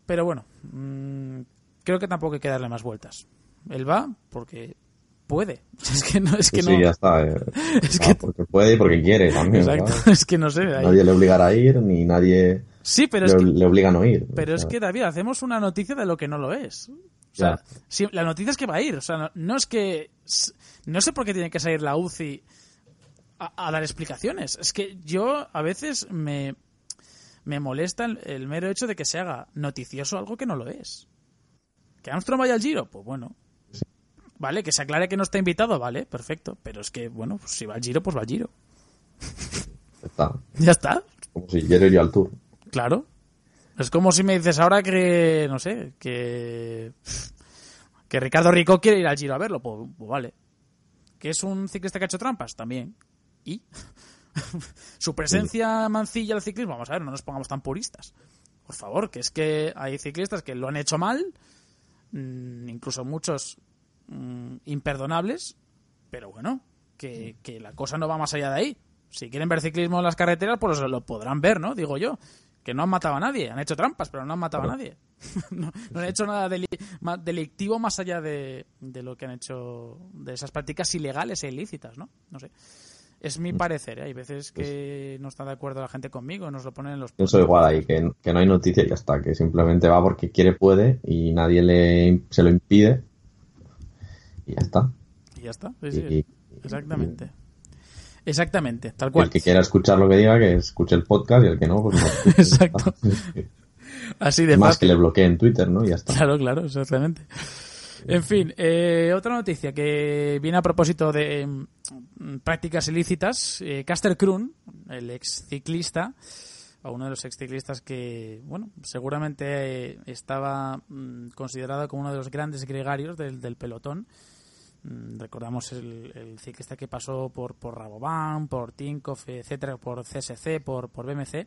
Pero bueno, mmm, creo que tampoco hay que darle más vueltas. Él va porque puede. [LAUGHS] Es que no, es que sí, ya está. Eh. [LAUGHS] Es que... Porque puede y porque quiere también. Exacto, [LAUGHS] es que no sé. Nadie le obligará a ir, ni nadie sí, pero le, es que... le obliga a no ir. Pero es que, David, hacemos una noticia de lo que no lo es. O sea, la noticia es que va a ir. O sea, no, es que... No sé por qué tiene que salir la UCI a, dar explicaciones. Es que yo a veces me, me molesta el, el mero hecho de que se haga noticioso algo que no lo es. ¿Que Armstrong vaya al Giro? Pues bueno. Vale, que se aclare que no está invitado, vale, perfecto. Pero es que, bueno, pues si va al Giro, pues va al Giro. Está. Ya está. Como si quiero ir al Tour. Claro. Es como si me dices ahora que, no sé, que... Que Ricardo Rico quiere ir al Giro a verlo, pues, pues vale. ¿Que es un ciclista que ha hecho trampas? También. ¿Y? [LAUGHS] Su presencia mancilla al ciclismo, vamos a ver, no nos pongamos tan puristas. Por favor, que es que hay ciclistas que lo han hecho mal Mm, incluso muchos mm, imperdonables, pero bueno, que, la cosa no va más allá de ahí. Si quieren ver ciclismo en las carreteras, pues lo podrán ver, ¿no? Digo yo. Que no han matado a nadie, han hecho trampas, pero no han matado a nadie. [LAUGHS] no, han hecho nada delictivo más allá de, de lo que han hecho, de esas prácticas ilegales e ilícitas, ¿no? No sé. Es mi parecer, ¿eh? hay veces que no está de acuerdo la gente conmigo, nos lo ponen en los... Yo soy igual ahí, que, no hay noticia y ya está, que simplemente va porque quiere, puede y nadie le se lo impide y ya está. Y ya está, exactamente. Exactamente, tal cual. El que quiera escuchar lo que diga, que escuche el podcast y el que no, pues no. [LAUGHS] Exacto. [LAUGHS] Así de Más que le bloquee en Twitter, ¿no? Y ya está. Claro, claro, exactamente. En fin, eh, otra noticia que viene a propósito de mm, prácticas ilícitas. Eh, Caster Kroon, el ex ciclista, o uno de los ex ciclistas que, bueno, seguramente estaba mm, considerado como uno de los grandes gregarios del, pelotón. Mm, recordamos el, ciclista que pasó por, por Rabobank, por Tinkoff, etcétera, por CSC, por, por BMC.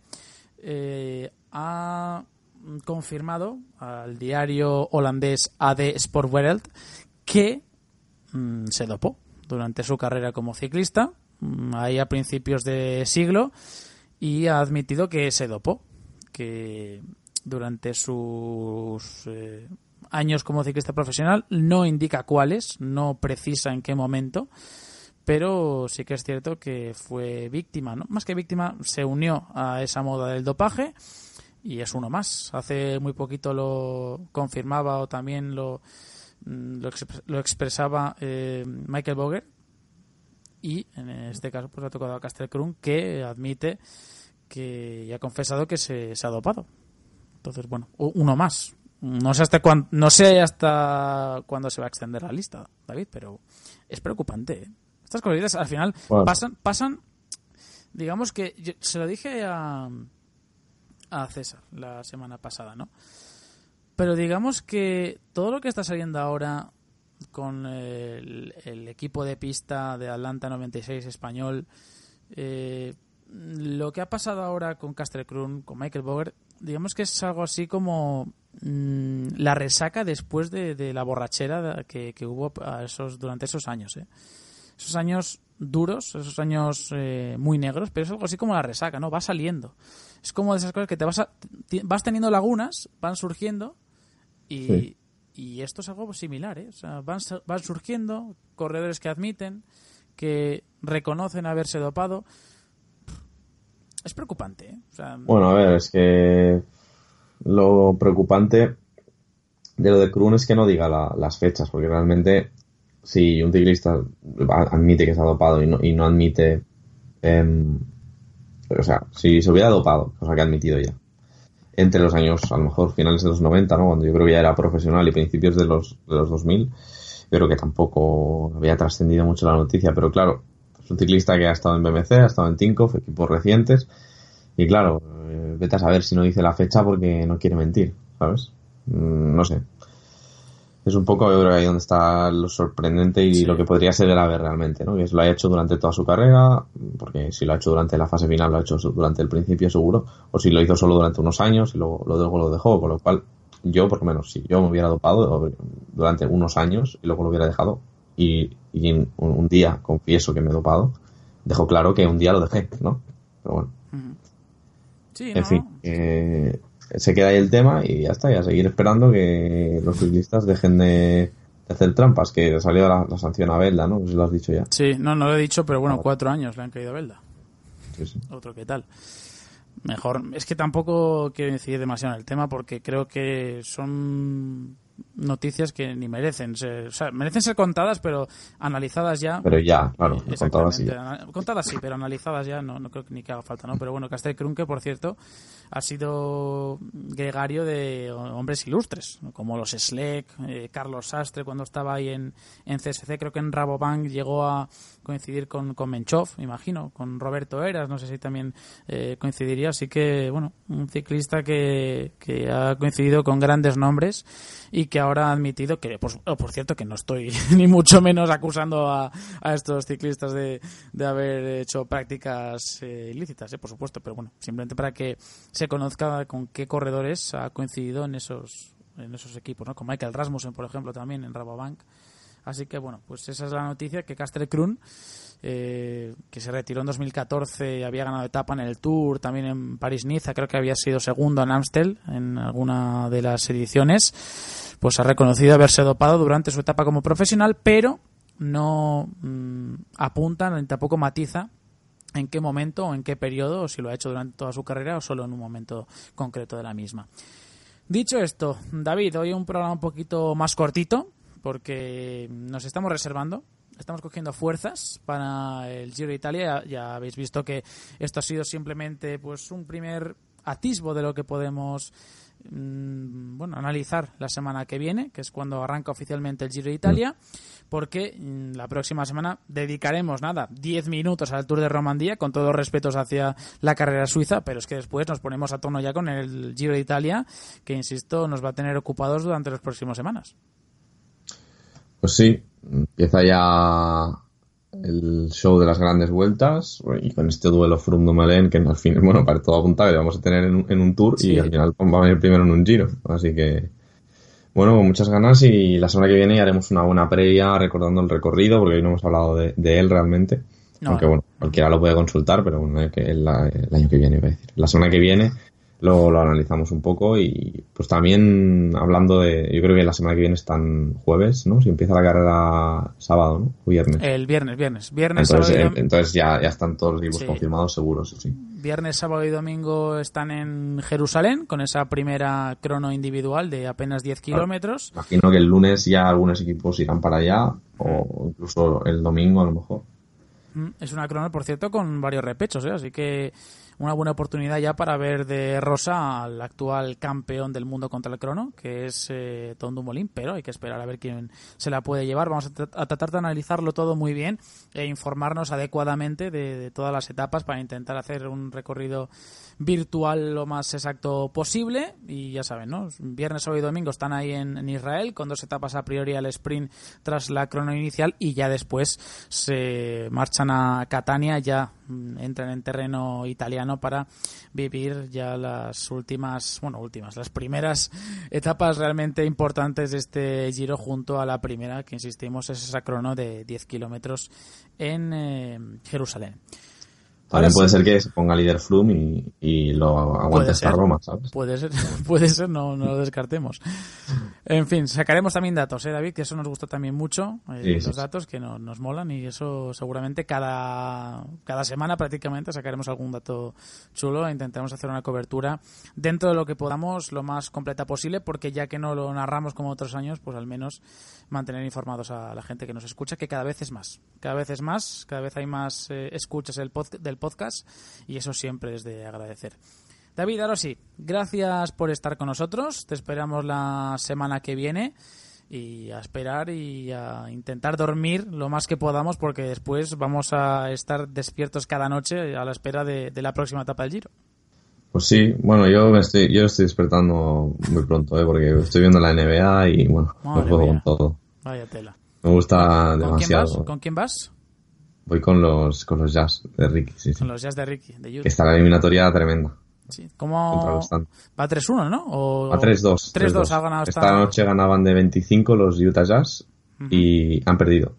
Eh, ha confirmado al diario holandés AD Sportwereld que mm, se dopó durante su carrera como ciclista, mm, ahí a principios de siglo, y ha admitido que se dopó, que durante sus eh, años como ciclista profesional no indica cuáles, no precisa en qué momento, pero sí que es cierto que fue víctima, ¿no? Más que víctima, se unió a esa moda del dopaje y es uno más. Hace muy poquito lo confirmaba o también lo, mm, lo, expresaba eh, Michael Boger y en este caso pues ha tocado a Castel que admite que y ha confesado que se, ha dopado. Entonces, bueno, uno más. No sé hasta cuándo, no sé hasta cuándo se va a extender la lista, David, pero es preocupante. ¿eh? Estas cosas al final pasan, pasan, digamos que se lo dije a, a César la semana pasada, ¿no? Pero digamos que todo lo que está saliendo ahora con el, equipo de pista de Atlanta 96 español, eh, lo que ha pasado ahora con Castle Kroon, con Michael Boger, digamos que es algo así como mm, la resaca después de, la borrachera que, hubo esos, durante esos años. ¿eh? Esos años duros, esos años eh, muy negros, pero es algo así como la resaca, ¿no? Va saliendo es como de esas cosas que te vas, vas teniendo lagunas, van surgiendo y, y esto es algo similar, ¿eh? O sea, van, van surgiendo corredores que admiten, que reconocen haberse dopado. Es preocupante, ¿eh? bueno, a ver, es que lo preocupante de lo de Kroon es que no diga las fechas, porque realmente si un ciclista admite que ha dopado y no, y no admite em, o sea, si se hubiera dopado, cosa que ha admitido ya, entre los años, a lo mejor finales de los 90, ¿no? Cuando yo creo que ya era profesional y principios de los, de los 2000, yo creo que tampoco había trascendido mucho la noticia, pero claro, es un ciclista que ha estado en BMC, ha estado en Tinkoff, equipos recientes, y claro, eh, vete a saber si no dice la fecha porque no quiere mentir, ¿sabes? Mm, no sé. es un poco, yo creo, ahí donde está lo sorprendente y lo que podría ser el AVE realmente, ¿no? Que lo ha hecho durante toda su carrera, porque si lo ha hecho durante la fase final, lo ha hecho durante el principio seguro, o si lo hizo solo durante unos años y luego, luego lo dejó, con lo cual yo, por lo menos, si yo me hubiera dopado durante unos años y luego lo hubiera dejado, y, y un, día confieso que me he dopado, dejo claro que un día lo dejé, ¿no? Pero bueno. Sí, en fin, eh, se queda ahí el tema y ya está, y a seguir esperando que los ciclistas dejen de, hacer trampas, que salió la, la, sanción a Belda, ¿no? Si lo has dicho ya. Sí, no, no lo he dicho, pero bueno, cuatro años le han caído a Belda. Sí, sí. Otro que tal. Mejor, es que tampoco quiero incidir demasiado en el tema porque creo que son noticias que ni merecen ser, o sea, merecen ser contadas, pero analizadas ya. Pero ya, claro, contadas sí. Contadas sí, pero analizadas ya no, no creo que ni que haga falta, ¿no? Pero bueno, Castel Krunke, por cierto, ha sido gregario de hombres ilustres, como los Sleck, eh, Carlos Sastre, cuando estaba ahí en, en CSC, creo que en Rabobank llegó a coincidir con, con Menchov, imagino, con Roberto Eras, no sé si también eh, coincidiría, así que, bueno, un ciclista que, que ha coincidido con grandes nombres y que ahora ha admitido que, por, oh, por cierto, que no estoy [LAUGHS] ni mucho menos acusando a, a estos ciclistas de, de, haber hecho prácticas eh, ilícitas, eh, por supuesto, pero bueno, simplemente para que se conozca con qué corredores ha coincidido en esos en esos equipos, ¿no? Con Michael Rasmussen, por ejemplo, también en Rabobank. Así que bueno, pues esa es la noticia que Castre Kroon, eh, que se retiró en 2014, había ganado etapa en el Tour, también en París-Niza, creo que había sido segundo en Amstel en alguna de las ediciones, pues ha reconocido haberse dopado durante su etapa como profesional, pero no mmm, apunta ni tampoco matiza en qué momento o en qué periodo, o si lo ha hecho durante toda su carrera o solo en un momento concreto de la misma. Dicho esto, David, hoy un programa un poquito más cortito, porque nos estamos reservando, estamos cogiendo fuerzas para el Giro de Italia. Ya, habéis visto que esto ha sido simplemente pues un primer atisbo de lo que podemos mmm, bueno analizar la semana que viene, que es cuando arranca oficialmente el Giro de Italia, porque mmm, la próxima semana dedicaremos nada 10 minutos al Tour de Romandía, con todos los respetos hacia la carrera suiza, pero es que después nos ponemos a tono ya con el Giro de Italia, que insisto nos va a tener ocupados durante las próximas semanas. Pues sí, empieza ya el show de las grandes vueltas y con este duelo Froome Dumoulin que al fin, [LAUGHS] bueno, para todo apuntado que vamos a tener en un, en un tour sí. y al final va a venir primero en un giro. Así que, bueno, con muchas ganas y la semana que viene ya haremos una buena previa recordando el recorrido porque hoy no hemos hablado de, de él realmente. No, Aunque bueno, cualquiera lo puede consultar, pero bueno, que el, el año que viene, iba a decir. La semana que viene lo, lo, analizamos un poco y pues también hablando de, yo creo que la semana que viene están jueves, ¿no? Si empieza la carrera sábado, ¿no? O viernes. El viernes, viernes. Viernes, entonces, sábado y... entonces ya, ya están todos los libros sí. confirmados seguros, sí. Viernes, sábado y domingo están en Jerusalén con esa primera crono individual de apenas 10 kilómetros. Claro. Imagino que el lunes ya algunos equipos irán para allá o incluso el domingo a lo mejor. Mm, Es una crono, por cierto, con varios repechos, ¿eh? así que una buena oportunidad ya para ver de rosa al actual campeón del mundo contra el crono, que es eh, Tom Dumoulin, pero hay que esperar a ver quién se la puede llevar. Vamos a, a tratar de analizarlo todo muy bien e informarnos adecuadamente de, de, todas las etapas para intentar hacer un recorrido virtual lo más exacto posible. Y ya saben, ¿no? Viernes, sábado y domingo están ahí en, Israel con dos etapas a priori al sprint tras la crono inicial y ya después se marchan a Catania, ya entran en terreno italiano para vivir ya las últimas, bueno, últimas, las primeras etapas realmente importantes de este giro junto a la primera, que insistimos es esa crono de 10 kilómetros en eh, Jerusalén. También puede ser que se ponga líder Froome y, y lo aguante hasta Roma, ¿sabes? Puede ser, [LAUGHS] puede ser, no, no lo descartemos. En fin, sacaremos también datos, ¿eh, David? Que eso nos gusta también mucho, eh, sí, los sí, datos que no, nos molan y eso seguramente cada, cada semana prácticamente sacaremos algún dato chulo e intentaremos hacer una cobertura dentro de lo que podamos lo más completa posible porque ya que no lo narramos como otros años, pues al menos mantener informados a la gente que nos escucha, que cada vez es más. Cada vez es más, cada vez hay más eh, escuchas del, pod del podcast y eso siempre es de agradecer. David, ahora sí, gracias por estar con nosotros. Te esperamos la semana que viene y a esperar y a intentar dormir lo más que podamos porque después vamos a estar despiertos cada noche a la espera de, de la próxima etapa del Giro. Pues sí, bueno, yo me estoy, yo estoy despertando muy pronto, ¿eh? porque estoy viendo la NBA y bueno, Madre me juego mía. con todo. Vaya tela. Me gusta ¿Con quién, demasiado. vas? ¿Con quién vas? Voy con los, con los jazz de Ricky, sí, sí. Con los Jazz de Ricky, de Que Utah. está la eliminatoria tremenda. Sí. Contra ¿Cómo los Thunder. va 3-1, no? O... A 3-2. 3-2 ha ganado Esta esta- noche ganaban de 25 los Utah Jazz y han perdido.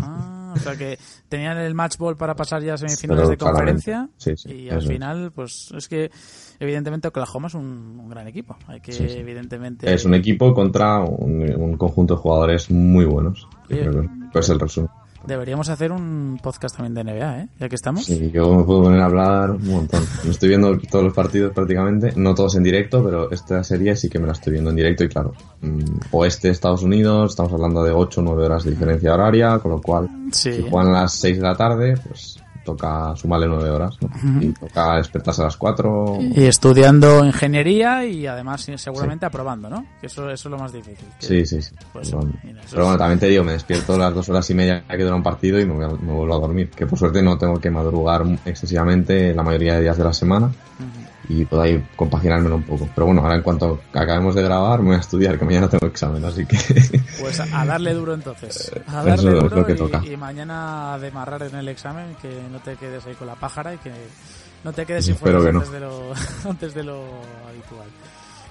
Ah, o sea que tenían el match ball para pasar ya a semifinales Pero de conferencia sí, sí, y al eso es. final, pues es que evidentemente Oklahoma es un, un gran equipo. Hay que Sí, evidentemente Es un equipo contra un, un conjunto de jugadores muy buenos. Yo Bien. creo que es el resumen. Deberíamos hacer un podcast también de NBA, ¿eh? Ya que estamos. Sí, yo me puedo poner a hablar un montón. Me estoy viendo todos los partidos prácticamente, no todos en directo, pero esta serie sí que me la estoy viendo en directo y claro, mm, oeste Estados Unidos, estamos hablando de 8 o 9 horas de diferencia horaria, con lo cual Sí. si juegan a las 6 de la tarde, pues toca sumarle 9 horas, ¿no? Y toca despertarse a las 4. Y estudiando ingeniería y además sí, seguramente aprobando, ¿no? Que eso, eso es lo más difícil. Que- Sí, sí, sí. Pues, Pero, mira, bueno, también te digo, me despierto las dos horas y media que dura un partido y me, a- me vuelvo a dormir. Que por suerte no tengo que madrugar excesivamente la mayoría de días de la semana y puedo ahí compaginármelo un poco. Pero bueno, ahora en cuanto acabemos de grabar me voy a estudiar, que mañana tengo examen, así que... [LAUGHS] Pues a, darle duro entonces. A Eso darle es duro lo que y, toca. y mañana a demarrar en el examen, que no te quedes ahí con la pájara y que no te quedes sin fuerzas no. antes, de lo, [LAUGHS] antes de lo habitual.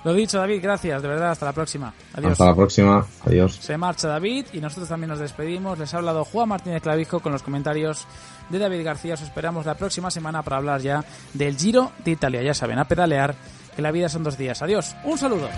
Lo dicho, David, gracias, de verdad, hasta la próxima. Adiós. Hasta la próxima, adiós. Se marcha David y nosotros también nos despedimos. Les ha hablado Juan Martínez Clavijo con los comentarios de David García. Os esperamos la próxima semana para hablar ya del Giro de Italia. Ya saben, a pedalear, que la vida son dos días. Adiós, un saludo.